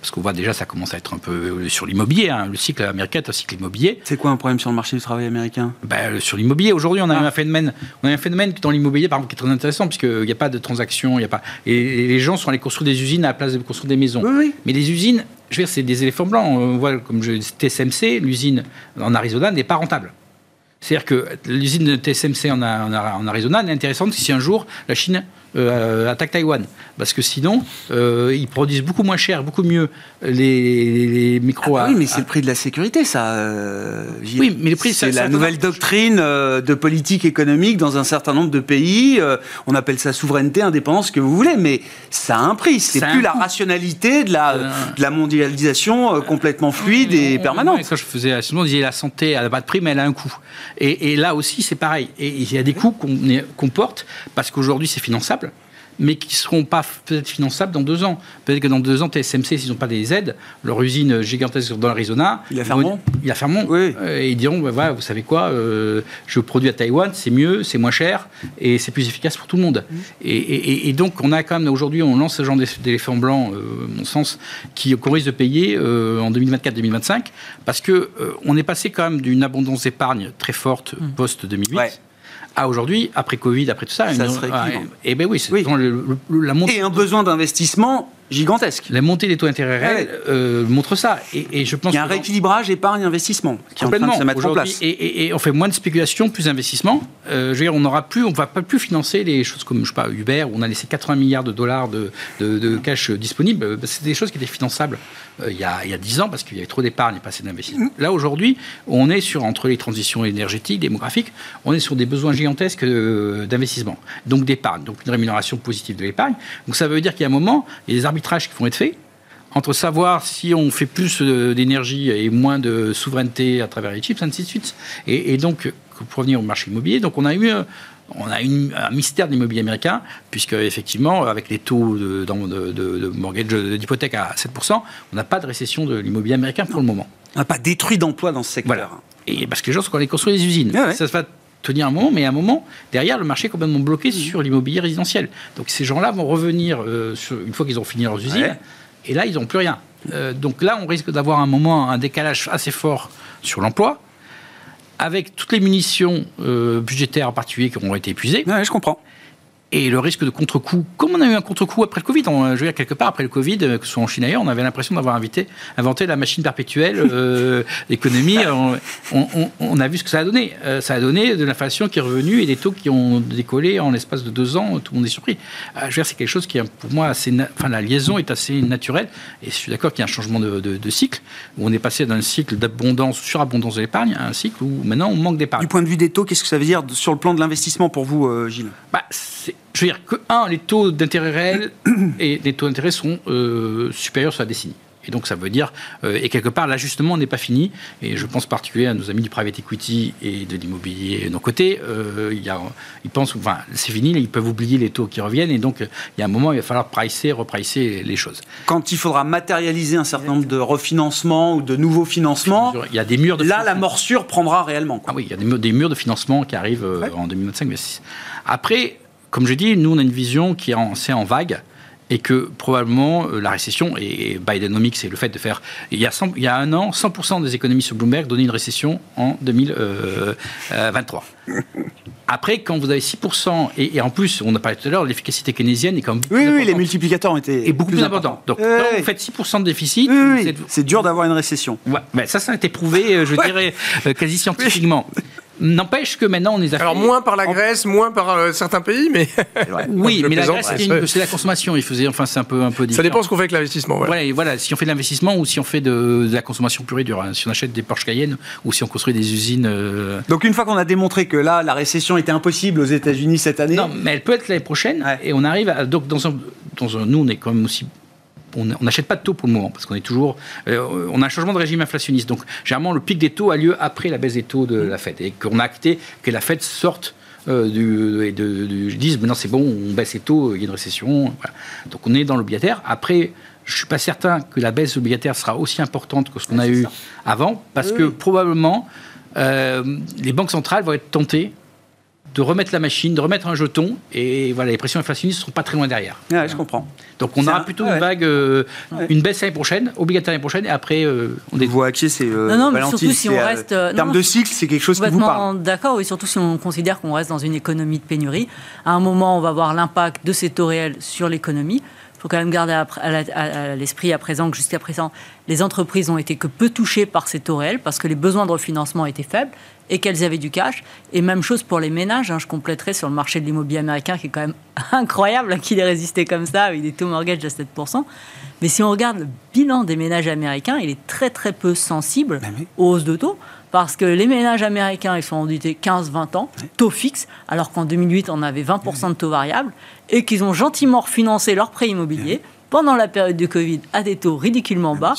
parce qu'on voit déjà ça commence à être un peu euh, sur l'immobilier. Hein. Le cycle américain est un cycle immobilier. C'est quoi un problème sur le marché du travail américain? Ben, Sur l'immobilier, aujourd'hui, on a ah. un phénomène, on a un phénomène dans l'immobilier, par exemple, qui est très intéressant, puisqu'il n'y a pas de transactions, y a pas, et les gens sont allés construire des usines à la place de construire des maisons. Mais les usines, je veux dire, c'est des éléphants blancs. On voit, comme je TSMC, l'usine en Arizona n'est pas rentable. C'est-à-dire que l'usine de TSMC en, en Arizona n'est intéressante si un jour la Chine euh, attaque Taïwan. Parce que sinon, euh, ils produisent beaucoup moins cher, beaucoup mieux les, micros. Ah bah oui, mais c'est le prix de la sécurité, ça. Euh, oui, mais le prix, c'est la nouvelle doctrine de politique économique dans un certain nombre de pays. on appelle ça souveraineté, indépendance, ce que vous voulez, mais ça a un prix. C'est plus la rationalité de la, de la mondialisation complètement fluide et permanente. ça, je faisais, on disait la santé, elle n'a pas de prix, mais elle a un coût. Et, et là aussi, c'est pareil. Et il y a des coûts qu'on porte parce qu'aujourd'hui, c'est finançable mais qui ne seront pas peut-être finançables dans deux ans. Peut-être que dans deux ans, TSMC, s'ils n'ont pas des aides, leur usine gigantesque dans l'Arizona. Ils la fermeront. Oui. Euh, et ils diront, bah, voilà, vous savez quoi, euh, je produis à Taïwan, c'est mieux, c'est moins cher, et c'est plus efficace pour tout le monde. Mmh. Et, donc, on a quand même, aujourd'hui, on lance ce genre d'éléphant blanc, euh, mon sens, qu'on risque de payer en 2024-2025, parce qu'on est passé quand même d'une abondance d'épargne très forte mmh. post-2008 à aujourd'hui, après Covid, après tout ça. Ça serait Et eh ben oui, c'est la montée. Et un besoin d'investissement gigantesque. La montée des taux d'intérêt réels Ouais. euh, montre ça. Et, et je pense Il y a un rééquilibrage épargne-investissement qui est en train de se mettre en place. Et, et- et on fait moins de spéculation, plus d'investissement. Euh, je veux dire, on n'aura plus, on va pas plus financer les choses comme je sais pas Uber où on a laissé 80 milliards de dollars de, de, de cash disponible. Euh, C'est des choses qui étaient finançables euh, il y a il y a 10 ans parce qu'il y avait trop d'épargne et pas assez d'investissement. Là aujourd'hui, on est sur entre les transitions énergétiques, démographiques, on est sur des besoins gigantesques d'investissement, donc d'épargne, donc une rémunération positive de l'épargne. Donc ça veut dire qu'il y a un moment, il y a des arbitrages qui vont être faits entre savoir si on fait plus euh, d'énergie et moins de souveraineté à travers les chips, ainsi de suite. Et, et donc, pour revenir au marché immobilier, donc on a eu, euh, on a un mystère de l'immobilier américain, puisque effectivement, avec les taux de, de, mortgage, d'hypothèque à 7%, on n'a pas de récession de l'immobilier américain pour le moment. On n'a pas détruit d'emplois dans ce secteur. Voilà. Et parce que les gens sont quand ils construisent des usines. Ah ouais. Ça va tenir un moment, mais à un moment, derrière, le marché est complètement bloqué sur l'immobilier résidentiel. Donc ces gens-là vont revenir euh, sur- une fois qu'ils ont fini leurs usines, Ouais. et là, ils n'ont plus rien. Euh, donc là, on risque d'avoir un moment, un décalage assez fort sur l'emploi, avec toutes les munitions euh, budgétaires en particulier qui auront été épuisées. Ouais, je comprends. Et le risque de contre-coup, comme on a eu un contre-coup après le Covid, on, je veux dire, quelque part après le Covid, euh, que ce soit en Chine ailleurs, on avait l'impression d'avoir invité, inventé la machine perpétuelle euh, d'économie. On, on- a vu ce que ça a donné. Euh, ça a donné de l'inflation qui est revenue et des taux qui ont décollé en l'espace de deux ans. Tout le monde est surpris. Euh, je veux dire, c'est quelque chose qui est pour moi assez. Enfin, la liaison est assez naturelle. Et je suis d'accord qu'il y a un changement de, de- de cycle où on est passé d'un cycle d'abondance, surabondance de l'épargne, à un cycle où maintenant on manque d'épargne. Du point de vue des taux, qu'est-ce que ça veut dire sur le plan de l'investissement pour vous, euh, Gilles? Bah, c'est- je veux dire que, un, les taux d'intérêt réels et les taux d'intérêt sont euh, supérieurs sur la décennie. Et donc, ça veut dire, euh, et quelque part, l'ajustement n'est pas fini. Et je pense particulièrement à nos amis du private equity et de l'immobilier de nos côtés. Euh, il y a, ils pensent, enfin, c'est fini, ils peuvent oublier les taux qui reviennent. Et donc, il y a un moment, il va falloir pricer, repricer les choses. Quand il faudra matérialiser un certain nombre de refinancements ou de nouveaux financements, Il y a des murs de là, la morsure prendra réellement. quoi. Ah oui, il y a des murs, des murs de financement qui arrivent euh, en 2025-2026. Après, comme je dis, nous, on a une vision qui est en, c'est en vague et que probablement euh, la récession, et Bidenomics, c'est le fait de faire... Il y, a 100 il y a un an, 100% des économistes sur Bloomberg donnaient une récession en 2023. Après, quand vous avez 6%, et, et en plus, on a parlé tout à l'heure, l'efficacité keynésienne est quand même Oui, oui, les multiplicateurs ont été Et beaucoup plus important. Donc, Oui, quand oui. vous faites 6% de déficit, Oui, c'est dur d'avoir une récession. Ouais, ben ça, ça a été prouvé, euh, je dirais, euh, quasi scientifiquement. N'empêche que maintenant, on les a Alors fait- moins par la Grèce, moins par euh, certains pays, mais Oui, mais la Grèce, une- c'est la consommation. Il faisait, enfin, c'est un peu, un peu ça différent. dépend ce qu'on fait avec l'investissement. Voilà. Voilà, si on fait de l'investissement ou si on fait de, de la consommation pure et dure, hein. si on achète des Porsche Cayenne ou si on construit des usines. euh, Donc une fois qu'on a démontré que là, la récession était impossible aux États-Unis cette année, Non, mais elle peut être l'année prochaine. Ouais. Et on arrive à, donc dans un, dans un, nous on est quand même aussi. On n'achète pas de taux pour le moment parce qu'on est toujours. euh, on a un changement de régime inflationniste. Donc généralement le pic des taux a lieu après la baisse des taux de la Fed et qu'on a acté que la Fed sorte. euh, du, et de, du- disent maintenant c'est bon on baisse les taux il y a une récession voilà. donc on est dans l'obligataire après je suis pas certain que la baisse obligataire sera aussi importante que ce qu'on a eu avant parce que probablement euh, les banques centrales vont être tentées de remettre la machine, de remettre un jeton, et voilà, les pressions inflationnistes ne seront pas très loin derrière. Ouais, je comprends. Donc on aura un- plutôt ouais. une vague, euh, Ouais. une baisse l'année prochaine, obligataire l'année prochaine, et après euh, on est Vous Axier, c'est euh, Non, non, mais Valentine, surtout si on euh, reste, en termes de cycle, c'est quelque chose qui vous parle. D'accord, oui, surtout si on considère qu'on reste dans une économie de pénurie. À un moment, on va voir l'impact de ces taux réels sur l'économie. Il faut quand même garder à, l'esprit à présent que jusqu'à présent, les entreprises ont été que peu touchées par ces taux réels parce que les besoins de refinancement étaient faibles et qu'elles avaient du cash. Et même chose pour les ménages. hein, je compléterai sur le marché de l'immobilier américain qui est quand même incroyable hein, qu'il ait résisté comme ça avec des taux mortgage à 7%. Mais si on regarde le bilan des ménages américains, il est très très peu sensible Ben aux hausses de taux. Parce que les ménages américains, ils sont endeettés 15-20 ans, taux fixe, alors qu'en 2008, on avait 20% de taux variables, et qu'ils ont gentiment refinancé leurs prêts immobiliers pendant la période de Covid à des taux ridiculement bas,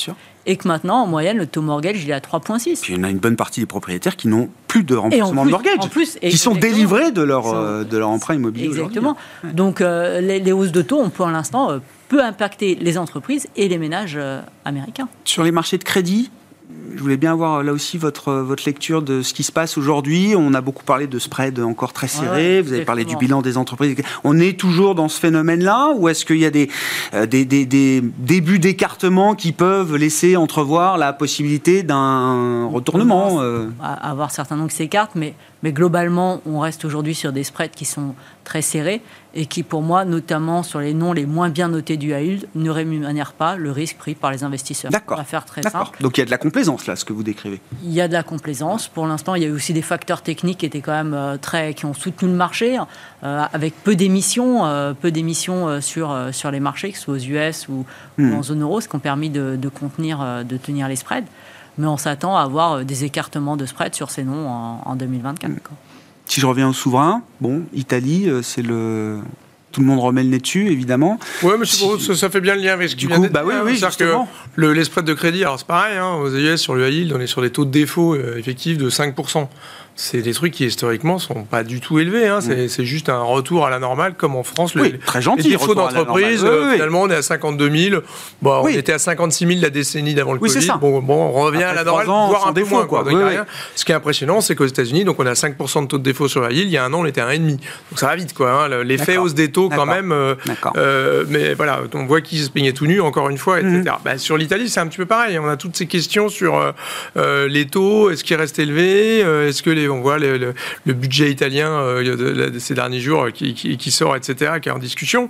et que maintenant, en moyenne, le taux mortgage, il est à 3,6. Puis il y en a une bonne partie des propriétaires qui n'ont plus de remboursement de mortgage, en plus, qui sont délivrés de leur, euh, de leur emprunt immobilier. Exactement. Donc, euh, les, les hausses de taux ont pour l'instant euh, peu impacté les entreprises et les ménages euh, américains. Sur les marchés de crédit, je voulais bien avoir là aussi votre, votre lecture de ce qui se passe aujourd'hui. On a beaucoup parlé de spread encore très serré. ouais, Vous avez parlé du bilan des entreprises. On est toujours dans ce phénomène-là ou est-ce qu'il y a des, euh, des, des- des débuts d'écartement qui peuvent laisser entrevoir la possibilité d'un retournement euh, à à avoir certains noms qui s'écartent, mais Mais globalement, on reste aujourd'hui sur des spreads qui sont très serrés et qui, pour moi, notamment sur les noms les moins bien notés du high ne rémunèrent pas le risque pris par les investisseurs. D'accord. On va faire très simple. Donc il y a de la complaisance là, ce que vous décrivez. Il y a de la complaisance. Pour l'instant, il y a eu aussi des facteurs techniques qui étaient quand même euh, très, qui ont soutenu le marché, euh, avec peu d'émissions, euh, peu d'émissions sur sur les marchés, que ce soit aux US ou, ou Hmm. en zone euro, ce qui ont permis de, de contenir, de tenir les spreads. Mais on s'attend à avoir euh, des écartements de spreads sur ces noms en, en 2024. Hmm. quoi. Si je reviens au souverain, bon, Italie, euh, c'est le. Tout le monde remet le nez dessus, évidemment. Ouais, mais c'est pour- ça, ça fait bien le lien avec ce que Du coup, bah oui, hein. oui, C'est-à-dire que le, les spreads de crédit, alors c'est pareil, hein, aux US, sur le high yield, on est sur des taux de défaut euh, effectifs de 5%. C'est des trucs qui historiquement sont pas du tout élevés. Hein. C'est, c'est juste un retour à la normale, comme en France. le- Oui, très gentil, Les défauts d'entreprise, Oui, oui. finalement, on est à 52 000. Bon. On était à 56 000 la décennie d'avant le Covid. ça. Bon, bon, on revient Après à la normale, ans, voire un peu défaut, moins. Quoi. Donc, a rien. Ce qui est impressionnant, c'est qu'aux États-Unis, donc on à 5% de taux de défaut sur la yield. Il y a un an, on était à 1,5. Donc ça va vite, quoi. hein. Le- L'effet hausse des taux, quand même. euh, D'accord. euh, mais voilà, on voit qu'ils se peignaient tout nus, encore une fois, etc. Mhm. Bah, sur l'Italie, c'est un petit peu pareil. On a toutes ces questions sur euh, euh, les taux, est-ce qu'ils restent élevés Est-ce que les, on voit le, budget italien euh, de, ces derniers jours euh, qui, sort, etc., qui est en discussion.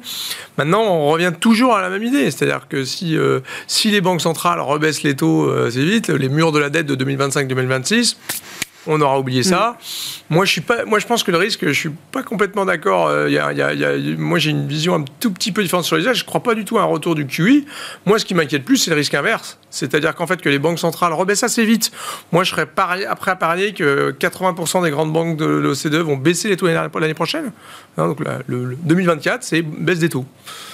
Maintenant, on revient toujours à la même idée. C'est-à-dire que si, euh, si les banques centrales rebaissent les taux assez vite, les murs de la dette de 2025-2026, on aura oublié ça. Moi, je suis pas. Moi, je pense que le risque, je suis pas complètement d'accord. Euh, il y a- il y a- il y a- moi, j'ai une vision un tout petit peu différente sur les âges. Je crois pas du tout à un retour du QI. Moi, ce qui m'inquiète plus, c'est le risque inverse. C'est-à-dire qu'en fait, que les banques centrales rebaissent assez vite. Moi, je serais pari- prêt à parier que 80% des grandes banques de l'OCDE vont baisser les taux l'année prochaine. Hein, donc, la- le, le 2024, c'est baisse des taux.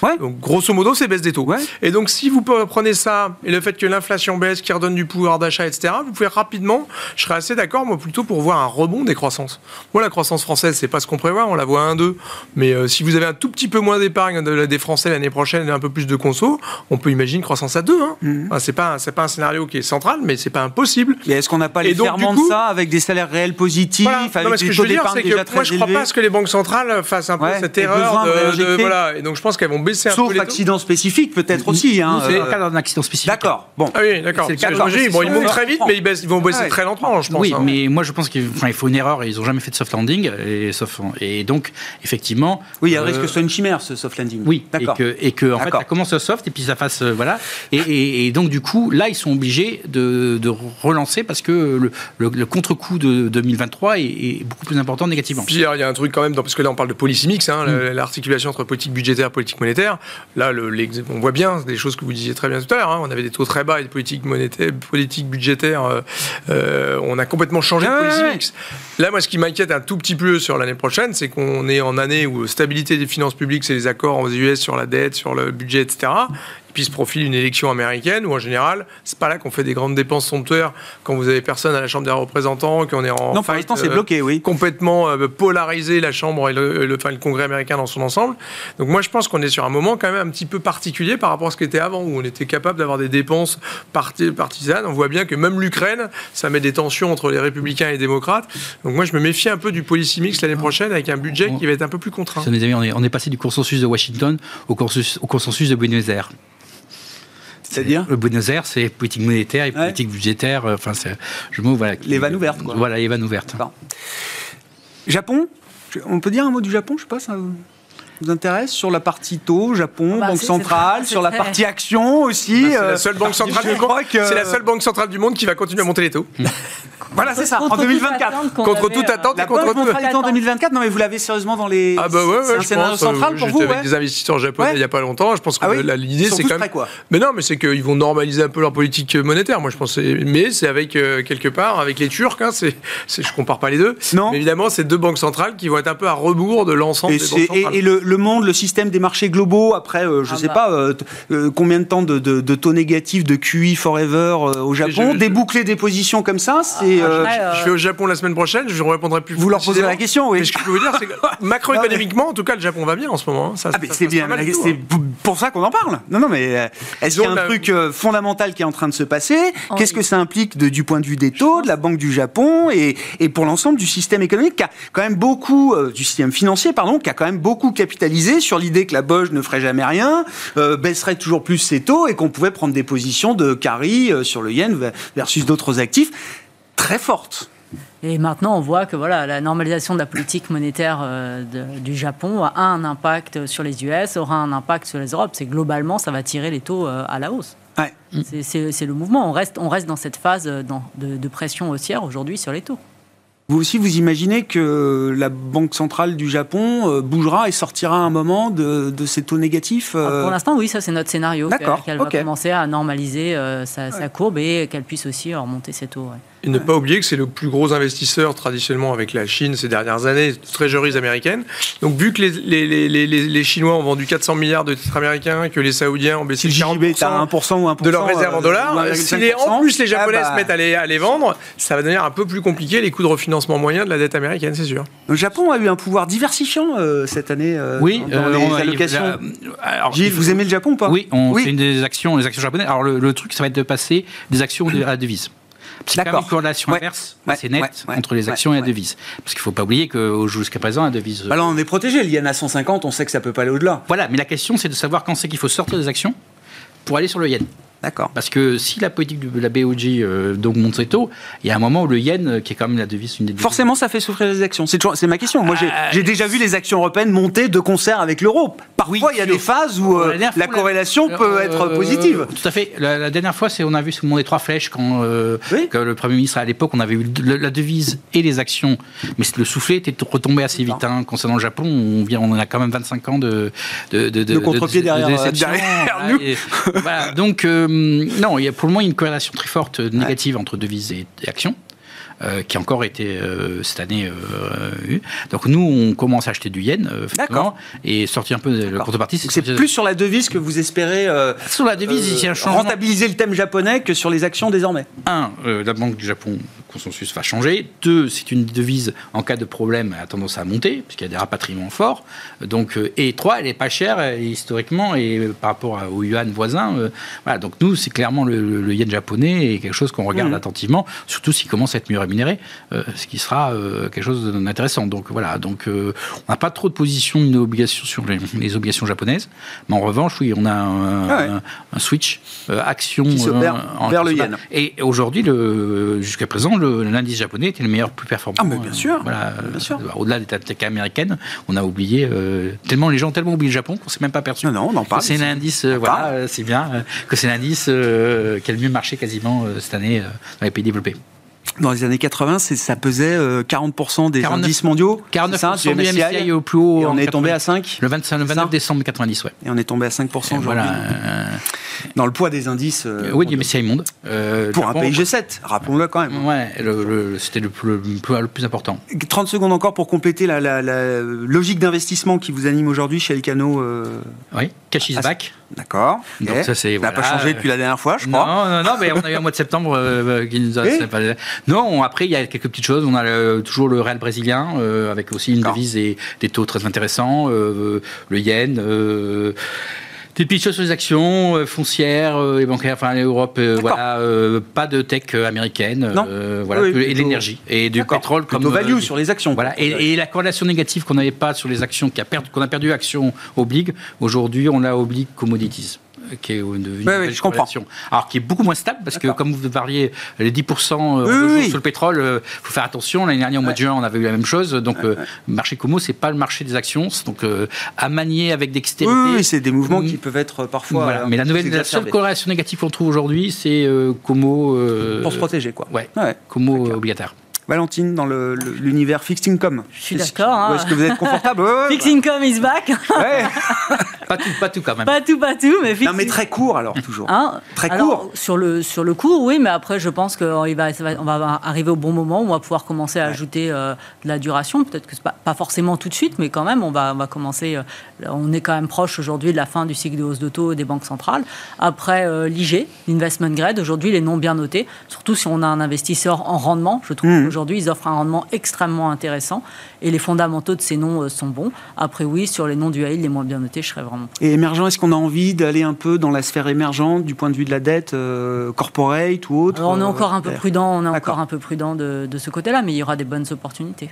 Ouais. Donc, grosso modo, c'est baisse des taux. Ouais. Et donc, si vous prenez ça et le fait que l'inflation baisse, qui redonne du pouvoir d'achat, etc., vous pouvez rapidement, je serais assez d'accord, moi, plutôt pour voir un rebond des croissances. Moi, la croissance française, c'est pas ce qu'on prévoit, on la voit à 1-2. Mais euh, si vous avez un tout petit peu moins d'épargne de- des Français l'année prochaine et un peu plus de conso, on peut imaginer une croissance à 2. Hein. Mhm. Enfin, c'est pas, un- c'est pas un scénario qui est central, mais c'est pas impossible. Et est-ce qu'on n'a pas les ferments de ça avec des salaires réels positifs, Voilà. avec Non, mais ce des que je veux dire, c'est que moi, je crois élevés pas à ce que les banques centrales fassent un peu Ouais, cette erreur de de, de- voilà. Et donc, je pense qu'elles vont baisser un Sauf peu taux. accident spécifique, peut-être aussi. Hein, c'est euh, le cas d'un accident spécifique. D'accord. Bon. Ah oui, d'accord. Bon, ils montent très vite, mais ils, baissent, ils vont baisser Ouais. très lentement, je pense. Oui, hein. mais moi je pense qu'il faut une erreur. Ils n'ont jamais fait de soft landing. Et, sauf, et donc, effectivement. Oui, il y a un euh, risque que ce soit une chimère, ce soft landing. Oui, et d'accord. que, et que en fait, ça commence soft et puis ça fasse. euh, voilà. Et, et- et donc, du coup, là, ils sont obligés de, de relancer parce que le, le- le contre-coup de 2023 est, est beaucoup plus important négativement. Puis alors, il y a un truc quand même, dans- parce que là on parle de policy mix, hein, Mm. la- l'articulation entre politique budgétaire et politique monétaire. Là, le- on voit bien des choses que vous disiez très bien tout à l'heure. hein. On avait des taux très bas et de politique monétaire, politique budgétaire. euh, euh, on a complètement changé Ah de policy ouais. mix. Là, moi, ce qui m'inquiète un tout petit peu sur l'année prochaine, c'est qu'on est en année où stabilité des finances publiques, c'est les accords aux US sur la dette, sur le budget, etc. Puis se profile une élection américaine où en général, c'est pas là qu'on fait des grandes dépenses somptuaires quand vous avez personne à la Chambre des représentants, qu'on est en Non, pour fight, l'instant, c'est euh, bloqué, oui. complètement euh, polarisé la Chambre et le, le- enfin, le Congrès américain dans son ensemble. Donc moi, je pense qu'on est sur un moment quand même un petit peu particulier par rapport à ce qu'était avant, où on était capable d'avoir des dépenses parti- partisanes. On voit bien que même l'Ukraine, ça met des tensions entre les républicains et les démocrates. Donc moi, je me méfie un peu du policy mix l'année prochaine avec un budget qui va être un peu plus contraint. Ça, mes amis, on est, on est passé du consensus de Washington au consensus, au consensus de Buenos Aires. C'est-à-dire Le Buenos Aires, c'est politique monétaire et Ouais. politique budgétaire. euh, Enfin, c'est je me voilà. Les vannes ouvertes, quoi. Voilà, les vannes ouvertes. Japon? On peut dire un mot du Japon, je sais pas, ça vous vous intéresse Sur la partie taux, Japon, Bah, Banque centrale, sur la partie action aussi. Bah, c'est euh, la seule banque centrale je du crois monde. que- C'est la seule banque centrale du monde qui va continuer à monter les taux. Voilà, c'est ça, en Contre toute 2024. attente qu'on Contre toute euh, attente La et contre banque tout. centrale est en 2024 Non, mais vous l'avez sérieusement dans les. Ah bah ouais, ouais je pense, central euh, pour j'étais vous, avec ouais. des investisseurs japonais Ouais. il y a pas longtemps. Je pense que Ah oui l'idée c'est quand même. quoi. Mais non, mais c'est qu'ils vont normaliser un peu leur politique monétaire. Moi, je pense. Mais c'est avec euh, quelque part avec les Turcs. Hein, c'est, je compare pas les deux. Non. Mais évidemment, c'est deux banques centrales qui vont être un peu à rebours de l'ensemble des banques centrales. et- et le, le monde, le système des marchés globaux, après, euh, je Ah sais bah. pas, euh, euh, combien de temps de, de- de taux négatifs de QI forever euh, au Japon, je- déboucler des positions comme ça, c'est. Ah, euh, euh, Je vais au Japon la semaine prochaine. Je vous répondrai plus. vous leur posez la question, oui. Mais ce que je peux vous dire, c'est que macroéconomiquement, en tout cas, le Japon va bien en ce moment. hein. Ça, Ah, mais c'est bien, c'est hein. pour ça qu'on en parle. Non, non, mais est-ce qu'il y a un la- truc euh, fondamental qui est en train de se passer? Oh, Qu'est-ce oui. que ça implique de- du point de vue des taux, de la Banque du Japon et, et pour l'ensemble du système économique qui a quand même beaucoup, euh, du système financier, pardon, qui a quand même beaucoup capitalisé sur l'idée que la Bosch ne ferait jamais rien, euh, baisserait toujours plus ses taux et qu'on pouvait prendre des positions de carry euh, sur le yen versus d'autres actifs très fortes. Et maintenant, on voit que voilà, la normalisation de la politique monétaire euh, de- du Japon a un impact sur les US, aura un impact sur les Europes. C'est globalement, ça va tirer les taux euh, à la hausse. Ouais. C'est- le mouvement. On reste, on reste dans cette phase dans- de, de pression haussière aujourd'hui sur les taux. Vous aussi, vous imaginez que la Banque centrale du Japon euh, bougera et sortira à un moment de, de ces taux négatifs euh, Ah, Pour l'instant, oui, ça c'est notre scénario. D'accord, Qu'elle va commencer à normaliser euh, sa, sa courbe et qu'elle puisse aussi remonter ses taux. ouais. Et ne pas oublier que c'est le plus gros investisseur traditionnellement avec la Chine ces dernières années, treasuries américaines. Donc vu que les, les, les, les, les Chinois ont vendu 400 milliards de titres américains, que les Saoudiens ont baissé Si le de JB est à 40% 1% ou 1% de leurs réserves en euh, dollars, ou 1,5%, si les, en plus les Japonais ah bah, se mettent à les, à les vendre, ça va devenir un peu plus compliqué les coûts de refinancement moyens de la dette américaine, c'est sûr. Le Japon a eu un pouvoir diversifiant euh, cette année euh, Oui, dans, dans euh, les on a- allocations. alors, Gilles, vous aimez le Japon ou pas? Oui, on, Oui. c'est une des actions, les actions japonaises. Alors le, le truc, ça va être de passer des actions à la devise. C'est quand même D'accord. une corrélation inverse, Ouais. c'est net, Ouais. Ouais. entre les actions et la devise. Parce qu'il ne faut pas oublier que jusqu'à présent, la devise... Là, on est protégé. Le yen à 150, on sait que ça peut pas aller au-delà. Voilà, mais la question, c'est de savoir quand c'est qu'il faut sortir des actions pour aller sur le yen. D'accord. Parce que si la politique de la BOJ euh, donc monte ses taux, il y a un moment où le yen, euh, qui est quand même la devise, une des Forcément, ça fait souffrir les actions. C'est toujours- c'est ma question. Moi, j'ai Ah, j'ai déjà vu les actions européennes monter de concert avec l'euro. Parfois, Oui, il y a des phases où euh, La fois, corrélation la- peut euh, être positive. Tout à fait. La, la dernière fois, c'est on a vu ce moment des trois flèches quand euh, Oui. que le Premier ministre à l'époque, on avait eu le- la devise et les actions, mais le soufflet était retombé assez vite. hein. Concernant le Japon, on, vient, on a quand même 25 ans de de, de, De contre-pied derrière, euh, derrière Voilà, nous. voilà. Donc euh, non, il y a pour le moment une corrélation très forte euh, négative entre devises et, et actions. euh, qui a encore été euh, cette année euh, eu. Donc nous, on commence à acheter du yen, euh, et sortir un peu de la contrepartie. C'est plus sur la devise que vous espérez euh, sur la devise, un euh, rentabiliser le thème japonais que sur les actions désormais. Un, euh, la Banque du Japon, consensus va changer. Deux, c'est une devise, en cas de problème, elle a tendance à monter, puisqu'il y a des rapatriements forts. Donc, euh, et trois, elle n'est pas chère euh, historiquement, et euh, par rapport au yuan voisin. euh, voilà, donc nous, c'est clairement le, yen japonais et quelque chose qu'on regarde Mhm. attentivement, surtout s'il commence à être mieux rémunéré, euh, ce qui sera euh, quelque chose d'intéressant. Donc voilà, donc on n'a pas trop de position ni d'obligation sur les, les obligations japonaises, mais en revanche, oui, on a un, Ah ouais. un- un switch action Qui vers- le yen. et aujourd'hui, jusqu'à présent, l'indice japonais était le meilleur, plus performant. Ah, mais bien sûr, Voilà, bien sûr. euh, Au-delà des tech américaines, on a oublié euh, tellement les gens ont tellement oublié le Japon qu'on s'est même pas perçu. Non, non, on en parle. C'est l'indice, euh, voilà, c'est bien, que c'est l'indice qui a le mieux marché quasiment cette année dans les pays développés. Dans les années 80, c'est- ça pesait euh, 40% des 49 indices mondiaux. 49% c'est ça, du MSCI au plus haut. Et on est tombé 80. à 5. Le 25, le 29 Ça décembre 90, ouais. Et on est tombé à 5% Et aujourd'hui. voilà, euh, Dans le poids des indices. euh, oui, du MSCI monde. Euh, pour un pays G7, rappelons-le quand même. Ouais, c'était le, plus- le plus- le plus important. 30 secondes encore pour compléter la, la- la logique d'investissement qui vous anime aujourd'hui chez Elcano. euh, Oui, cash is back. D'accord. Donc ça, c'est- n'a pas changé depuis la dernière fois, je crois. Non, non, non, mais on a eu un mois de septembre euh, qui nous a. C'est pas- Non, après, il y a quelques petites choses. On a le- toujours le réal brésilien, euh, avec aussi une devise et des taux très intéressants, euh, le yen. Des petites choses sur les actions euh, foncières euh, et bancaires, enfin l'Europe, euh, voilà, pas de tech américaine, Non. voilà, Oui, et de l'énergie et du pétrole comme value sur les actions. voilà, et, et la corrélation négative qu'on n'avait pas sur les actions, qui a perdu- qu'on a perdu action oblige, aujourd'hui on l'a oblige commodities. Euh, Qui est oui, je comprends. Alors qui est beaucoup moins stable parce que comme vous parliez les 10% euh, Oui, sur le pétrole, il faut faire attention. L'année dernière au mois de juin on avait eu la même chose. Donc euh, le marché Como c'est pas le marché des actions, c'est donc euh, à manier avec dextérité. oui, c'est des mouvements Mm. qui peuvent être parfois. Voilà. euh, Mais la nouvelle, la seule corrélation négative qu'on trouve aujourd'hui, c'est euh, Como. euh, Pour se protéger, quoi. Ouais. Como euh, obligataire. Valentine, dans l'univers fixed income. Je suis d'accord, hein. Est-ce que vous êtes confortable Ouais, ouais, Fixed income is back. bah, ouais. Pas tout, pas tout quand même. pas tout, pas tout, mais fixed Non, mais très court alors, toujours. Hein Très Alors, court. Sur le, sur le court, oui, mais après, je pense qu'on va, ça va- on va arriver au bon moment où on va pouvoir commencer à ajouter euh, de la duration. Peut-être que c'est pas, pas forcément tout de suite, mais quand même, on va, on va commencer. euh, on est quand même proche aujourd'hui de la fin du cycle de hausse de taux des banques centrales. Après, euh, l'IG, l'investment grade, aujourd'hui, les noms bien notés, surtout si on a un investisseur en rendement. Je trouve Mhm. Qu'aujourd'hui, ils offrent un rendement extrêmement intéressant et les fondamentaux de ces noms euh, sont bons. Après, oui, sur les noms du AIL, les moins bien notés, je serais vraiment. Et émergent, est-ce qu'on a envie d'aller un peu dans la sphère émergente du point de vue de la dette euh, corporate ou autre Alors, on est euh, encore un peu prudent, on est encore un peu prudent de, de ce côté-là, mais il y aura des bonnes opportunités.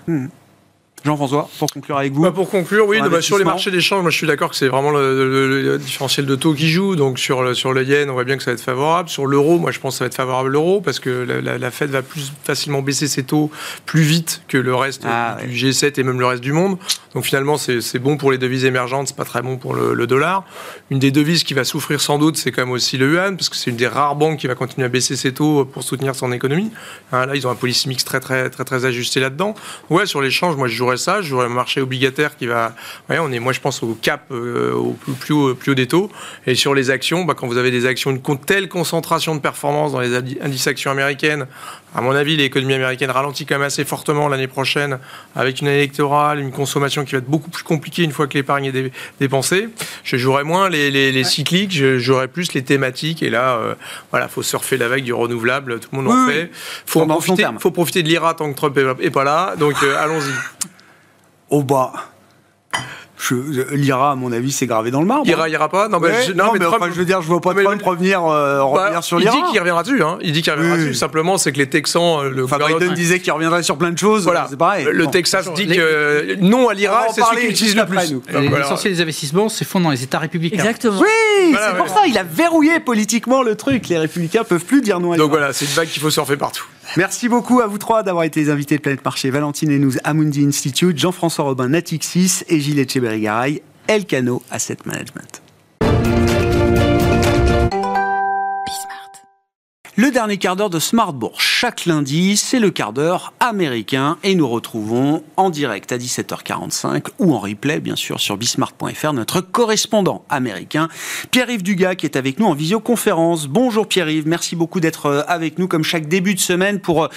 Jean-François, pour conclure avec vous. Bah, pour conclure, oui, bah, sur les marchés d'échange, moi je suis d'accord que c'est vraiment le, différentiel de taux qui joue. Donc sur le, sur le yen, on voit bien que ça va être favorable. Sur l'euro, moi je pense que ça va être favorable l'euro parce que la, la, Fed va plus facilement baisser ses taux plus vite que le reste ah, du G7 et même le reste du monde. Donc finalement, c'est bon pour les devises émergentes, c'est pas très bon pour le, dollar. Une des devises qui va souffrir sans doute, c'est quand même aussi le yuan parce que c'est une des rares banques qui va continuer à baisser ses taux pour soutenir son économie. Hein, là, ils ont un policy mix très très très très ajusté là-dedans. Ouais, sur l'échange, moi je jouerais ça, je jouerais le marché obligataire qui va. Ouais, on est, moi je pense au cap, euh, au plus, haut, plus haut des taux. Et sur les actions, bah, quand vous avez des actions, une telle concentration de performance dans les indices actions américaines, à mon avis, l'économie américaine ralentit quand même assez fortement l'année prochaine, avec une année électorale, une consommation qui va être beaucoup plus compliquée une fois que l'épargne est dépensée. Je jouerais moins les, les, cycliques, je jouerais plus les thématiques. Et là, euh, voilà, faut surfer la vague du renouvelable, tout le monde en fait. Faut, profiter, faut profiter de l'IRA tant que Trump est pas là. Donc euh, allons-y. Au bas. L'IRA, à mon avis, c'est gravé dans le marbre. L'IRA ira pas Non, mais, je, non, mais, je veux dire, je vois pas Trump revenir, euh, bah, revenir sur l'IRA. Il dit qu'il reviendra dessus. Hein. Il dit qu'il reviendra dessus. Simplement, c'est que les Texans. Euh, le enfin, Biden disait qu'il reviendrait sur plein de choses. Voilà. C'est pareil. Le Texas dit que non à l'IRA, c'est ce qu'il utilise le plus. L'essentiel des investissements se font dans les États républicains. Exactement. Oui, c'est pour ça. Il a verrouillé politiquement le truc. Les républicains peuvent plus dire non à l'IRA. Donc voilà, c'est une vague qu'il faut surfer partout. Merci beaucoup à vous trois d'avoir été les invités de Planète Marché. Valentine Henouz, Amundi Institute, Jean-François Robin, Natixis et Gilles Echeberry-Garay, Elcano Asset Management. Le dernier quart d'heure de Smartbourg, chaque lundi, c'est le quart d'heure américain et nous retrouvons en direct à 17h45 ou en replay, bien sûr, sur bismart.fr, notre correspondant américain, Pierre-Yves Dugas, qui est avec nous en visioconférence. Bonjour Pierre-Yves, merci beaucoup d'être euh, avec nous comme chaque début de semaine pour euh,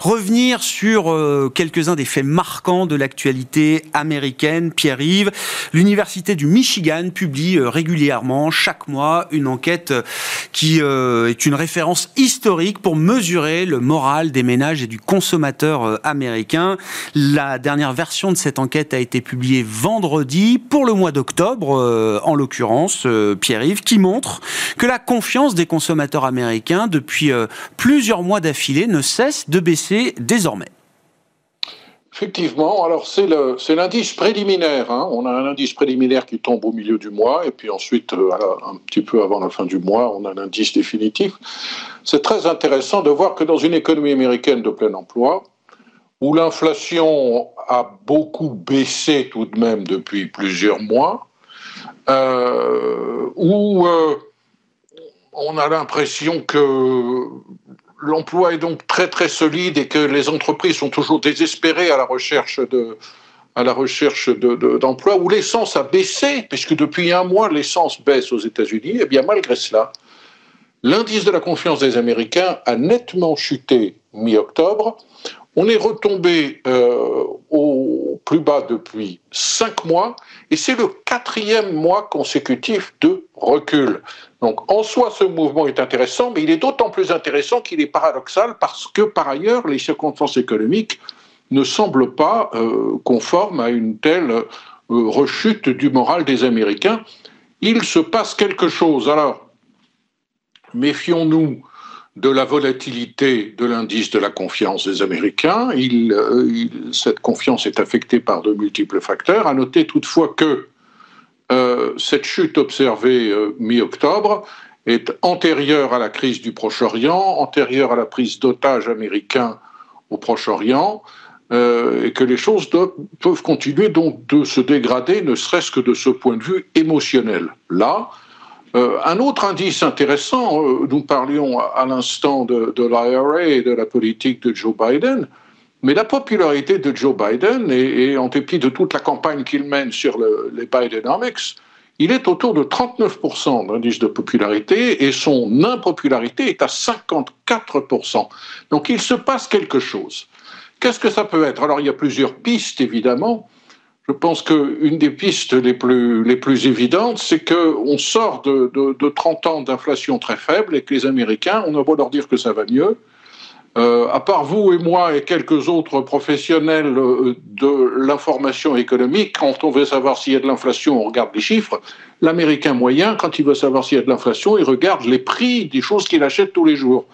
revenir sur euh, quelques-uns des faits marquants de l'actualité américaine. Pierre-Yves, l'Université du Michigan publie régulièrement, chaque mois, une enquête qui est une référence historique pour mesurer le moral des ménages et du consommateur euh, américain. La dernière version de cette enquête a été publiée vendredi pour le mois d'octobre, euh, en l'occurrence, euh, Pierre-Yves, qui montre que la confiance des consommateurs américains depuis plusieurs mois d'affilée ne cesse de baisser désormais. Effectivement, alors c'est l'indice préliminaire. Hein. On a un indice préliminaire qui tombe au milieu du mois, et puis ensuite, euh, un petit peu avant la fin du mois, on a l'indice définitif. C'est très intéressant de voir que dans une économie américaine de plein emploi, où l'inflation a beaucoup baissé tout de même depuis plusieurs mois, euh, où euh, on a l'impression que l'emploi est donc très très solide et que les entreprises sont toujours désespérées à la recherche de à la recherche d'emploi, où l'essence a baissé, puisque depuis un mois l'essence baisse aux États-Unis, et eh bien malgré cela, l'indice de la confiance des Américains a nettement chuté mi-octobre. On est retombé euh, au plus bas depuis cinq mois, et c'est le quatrième mois consécutif de recul. Donc en soi, ce mouvement est intéressant, mais il est d'autant plus intéressant qu'il est paradoxal parce que par ailleurs, les circonstances économiques ne semblent pas euh, conformes à une telle euh, rechute du moral des Américains. Il se passe quelque chose. Alors, méfions-nous de la volatilité de l'indice de la confiance des Américains. Euh, cette confiance est affectée par de multiples facteurs. À noter toutefois que euh, cette chute observée euh, mi-octobre est antérieure à la crise du Proche-Orient, antérieure à la prise d'otages américains au Proche-Orient, euh, et que les choses peuvent continuer donc de se dégrader, ne serait-ce que de ce point de vue émotionnel. Là, un autre indice intéressant, nous parlions à, l'instant de, de l'IRA et de la politique de Joe Biden, mais la popularité de Joe Biden, et, en dépit de toute la campagne qu'il mène sur les Bidenomics, il est autour de 39% d'indice de popularité et son impopularité est à 54%. Donc il se passe quelque chose. Qu'est-ce que ça peut être? Alors il y a plusieurs pistes, évidemment. Je pense qu'une des pistes les plus, les plus évidentes, c'est qu'on sort de, de, de 30 ans d'inflation très faible et que les Américains, on a beau leur dire que ça va mieux, euh, à part vous et moi et quelques autres professionnels euh, de l'information économique, quand on veut savoir s'il y a de l'inflation, on regarde les chiffres. L'Américain moyen, quand il veut savoir s'il y a de l'inflation, il regarde les prix des choses qu'il achète tous les jours.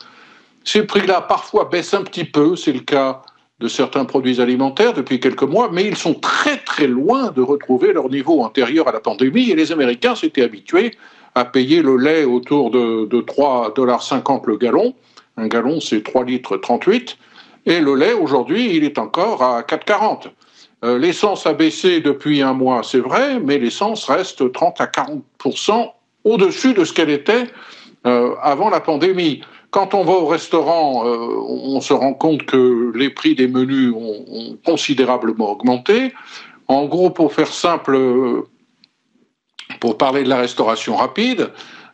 Ces prix-là, parfois, baissent un petit peu. C'est le cas de certains produits alimentaires depuis quelques mois, mais ils sont très très loin de retrouver leur niveau antérieur à la pandémie et les Américains s'étaient habitués à payer le lait autour de, de 3,50 dollars le gallon. Un gallon, c'est 3 litres 38. Et le lait, aujourd'hui, il est encore à 4,40. Euh, l'essence a baissé depuis un mois, c'est vrai, mais l'essence reste 30 à 40% au-dessus de ce qu'elle était euh, avant la pandémie. Quand on va au restaurant, euh, on se rend compte que les prix des menus ont, considérablement augmenté. En gros, pour faire simple, pour parler de la restauration rapide,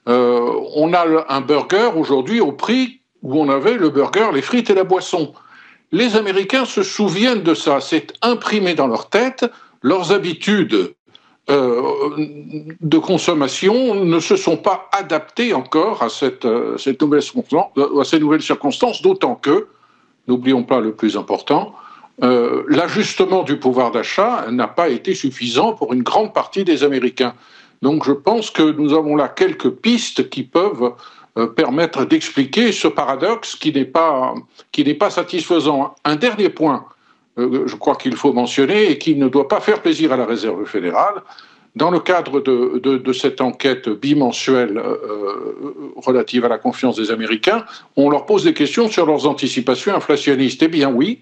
on a un burger aujourd'hui au prix où on avait le burger, les frites et la boisson. Les Américains se souviennent de ça, c'est imprimé dans leur tête, leurs habitudes euh, de consommation ne se sont pas adaptées encore à, cette, euh, nouvelle, euh, ces nouvelles circonstances, d'autant que, n'oublions pas le plus important, l'ajustement du pouvoir d'achat n'a pas été suffisant pour une grande partie des Américains. Donc je pense que nous avons là quelques pistes qui peuvent euh, permettre d'expliquer ce paradoxe qui n'est pas, qui n'est pas satisfaisant. Un dernier point, euh, je crois qu'il faut mentionner et qui ne doit pas faire plaisir à la Réserve fédérale. Dans le cadre de, de, cette enquête bimensuelle euh, relative à la confiance des Américains, on leur pose des questions sur leurs anticipations inflationnistes. Eh bien oui,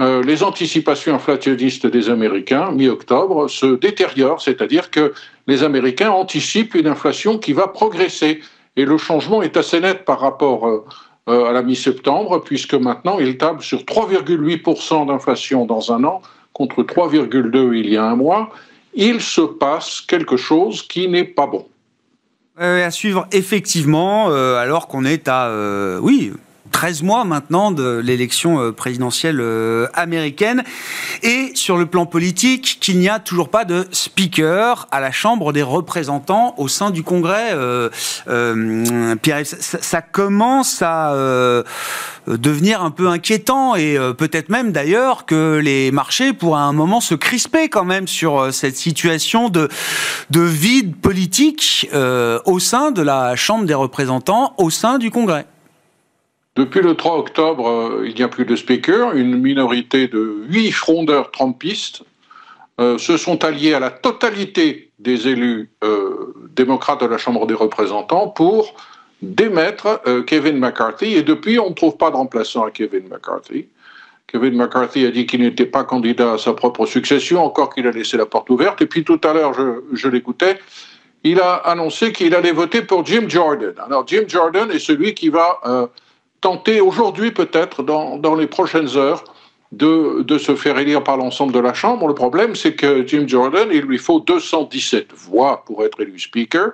les anticipations inflationnistes des Américains, mi-octobre, se détériorent, c'est-à-dire que les Américains anticipent une inflation qui va progresser. Et le changement est assez net par rapport euh, euh, à la mi-septembre, puisque maintenant il table sur 3,8% d'inflation dans un an contre 3,2 il y a un mois. Il se passe quelque chose qui n'est pas bon. à suivre effectivement, euh, alors qu'on est à, oui, 13 mois maintenant de l'élection euh, présidentielle euh, américaine. Et sur le plan politique, qu'il n'y a toujours pas de speaker à la Chambre des représentants au sein du Congrès. Euh, Pierre, ça, commence à devenir un peu inquiétant et peut-être même d'ailleurs que les marchés pourraient à un moment se crisper quand même sur cette situation de, de vide politique au sein de la Chambre des représentants, au sein du Congrès. Depuis le 3 octobre, euh, il n'y a plus de speaker. Une minorité de huit frondeurs trumpistes euh, se sont alliés à la totalité des élus euh, démocrates de la Chambre des représentants pour démettre Kevin McCarthy. Et depuis, on ne trouve pas de remplaçant à Kevin McCarthy. Kevin McCarthy a dit qu'il n'était pas candidat à sa propre succession, encore qu'il a laissé la porte ouverte. Et puis tout à l'heure, je, je l'écoutais, il a annoncé qu'il allait voter pour Jim Jordan. Alors Jim Jordan est celui qui va tenter aujourd'hui peut-être, dans, les prochaines heures, de, de, se faire élire par l'ensemble de la Chambre. Le problème, c'est que Jim Jordan, il lui faut 217 voix pour être élu Speaker,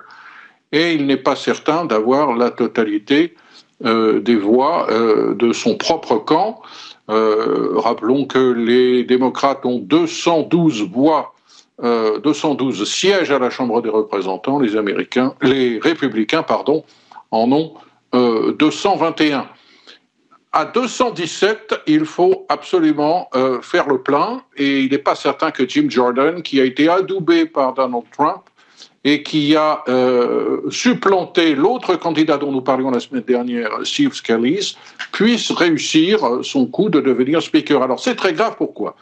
et il n'est pas certain d'avoir la totalité euh, des voix euh, de son propre camp. Euh, rappelons que les démocrates ont 212 voix, 212 sièges à la Chambre des représentants, les Américains, les républicains, pardon, en ont 221 à 217, il faut absolument euh, faire le plein et il n'est pas certain que Jim Jordan, qui a été adoubé par Donald Trump et qui a euh, supplanté l'autre candidat dont nous parlions la semaine dernière, Steve Scalise, puisse réussir son coup de devenir speaker. Alors c'est très grave, pourquoi?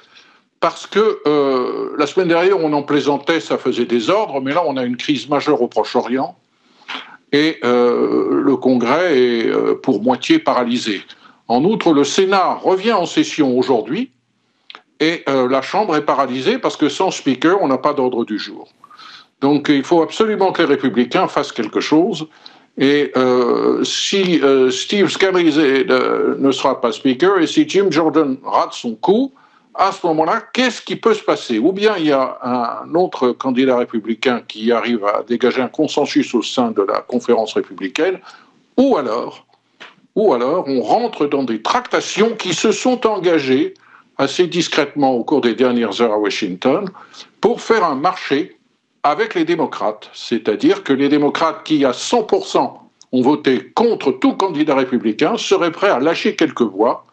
Parce que euh, la semaine dernière, on en plaisantait, ça faisait des ordres, mais là, on a une crise majeure au Proche-Orient et le Congrès est pour moitié paralysé. En outre, le Sénat revient en session aujourd'hui et euh, la Chambre est paralysée parce que sans speaker, on n'a pas d'ordre du jour. Donc il faut absolument que les républicains fassent quelque chose. Et euh, si euh, Steve Scalise ne sera pas speaker et si Jim Jordan rate son coup, à ce moment-là, qu'est-ce qui peut se passer? Ou bien il y a un autre candidat républicain qui arrive à dégager un consensus au sein de la conférence républicaine, ou alors ou alors on rentre dans des tractations qui se sont engagées assez discrètement au cours des dernières heures à Washington pour faire un marché avec les démocrates. C'est-à-dire que les démocrates qui, à 100%, ont voté contre tout candidat républicain seraient prêts à lâcher quelques voix.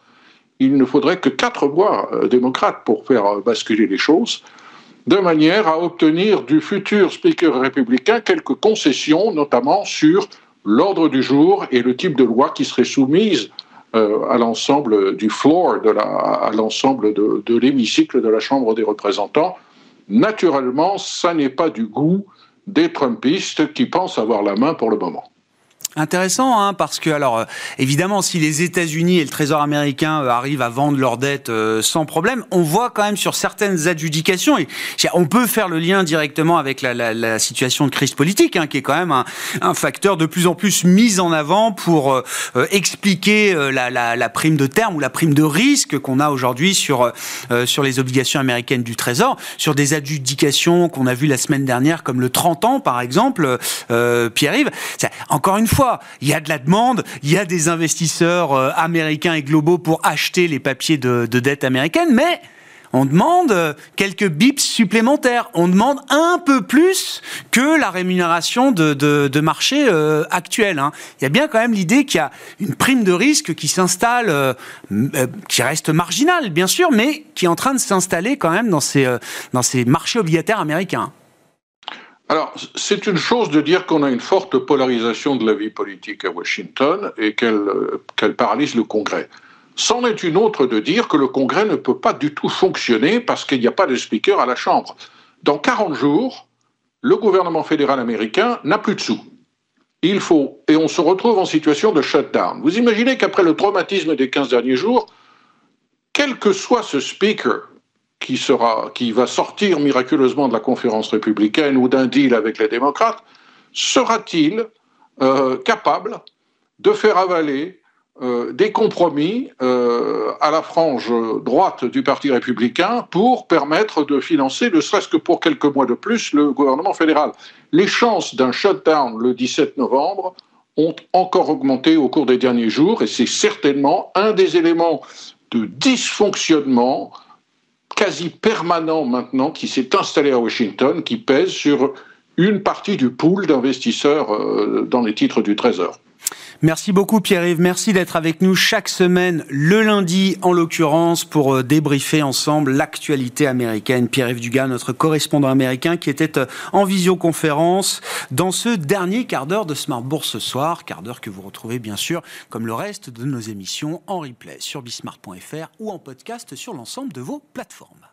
Il ne faudrait que quatre voix euh, démocrates pour faire euh, basculer les choses, de manière à obtenir du futur speaker républicain quelques concessions, notamment sur l'ordre du jour et le type de loi qui serait soumise à l'ensemble du floor, de la, à l'ensemble de, de l'hémicycle de la Chambre des représentants. Naturellement, ça n'est pas du goût des Trumpistes qui pensent avoir la main pour le moment. Intéressant, hein, parce que, alors, euh, évidemment, si les États-Unis et le Trésor américain euh, arrivent à vendre leurs dettes euh, sans problème, on voit quand même sur certaines adjudications, et on peut faire le lien directement avec la, la, la situation de crise politique, hein, qui est quand même un, un, facteur de plus en plus mis en avant pour expliquer la, la, prime de terme ou la prime de risque qu'on a aujourd'hui sur, sur les obligations américaines du Trésor, sur des adjudications qu'on a vues la semaine dernière, comme le 30 ans, par exemple, Pierre-Yves. Encore une fois, il y a de la demande, il y a des investisseurs euh, américains et globaux pour acheter les papiers de, dette américaine, mais on demande euh, quelques bips supplémentaires. On demande un peu plus que la rémunération de, marché euh, actuelle. Hein. Il y a bien quand même l'idée qu'il y a une prime de risque qui s'installe, qui reste marginale bien sûr, mais qui est en train de s'installer quand même dans ces, dans ces marchés obligataires américains. Alors, c'est une chose de dire qu'on a une forte polarisation de la vie politique à Washington et qu'elle paralyse le Congrès. C'en est une autre de dire que le Congrès ne peut pas du tout fonctionner parce qu'il n'y a pas de speaker à la Chambre. Dans 40 jours, le gouvernement fédéral américain n'a plus de sous. Il faut, et on se retrouve en situation de shutdown. Vous imaginez qu'après le traumatisme des 15 derniers jours, quel que soit ce speaker, qui, sera, qui va sortir miraculeusement de la conférence républicaine ou d'un deal avec les démocrates, sera-t-il euh, capable de faire avaler euh, des compromis euh, à la frange droite du Parti républicain pour permettre de financer, ne serait-ce que pour quelques mois de plus, le gouvernement fédéral? Les chances d'un shutdown le 17 novembre ont encore augmenté au cours des derniers jours et c'est certainement un des éléments de dysfonctionnement quasi permanent maintenant qui s'est installé à Washington, qui pèse sur une partie du pool d'investisseurs euh, dans les titres du Trésor. Merci beaucoup Pierre-Yves, merci d'être avec nous chaque semaine, le lundi en l'occurrence, pour euh, débriefer ensemble l'actualité américaine. Pierre-Yves Dugas, notre correspondant américain, qui était euh, en visioconférence dans ce dernier quart d'heure de Smart Bourse ce soir, quart d'heure que vous retrouvez bien sûr, comme le reste de nos émissions, en replay sur bismart.fr ou en podcast sur l'ensemble de vos plateformes.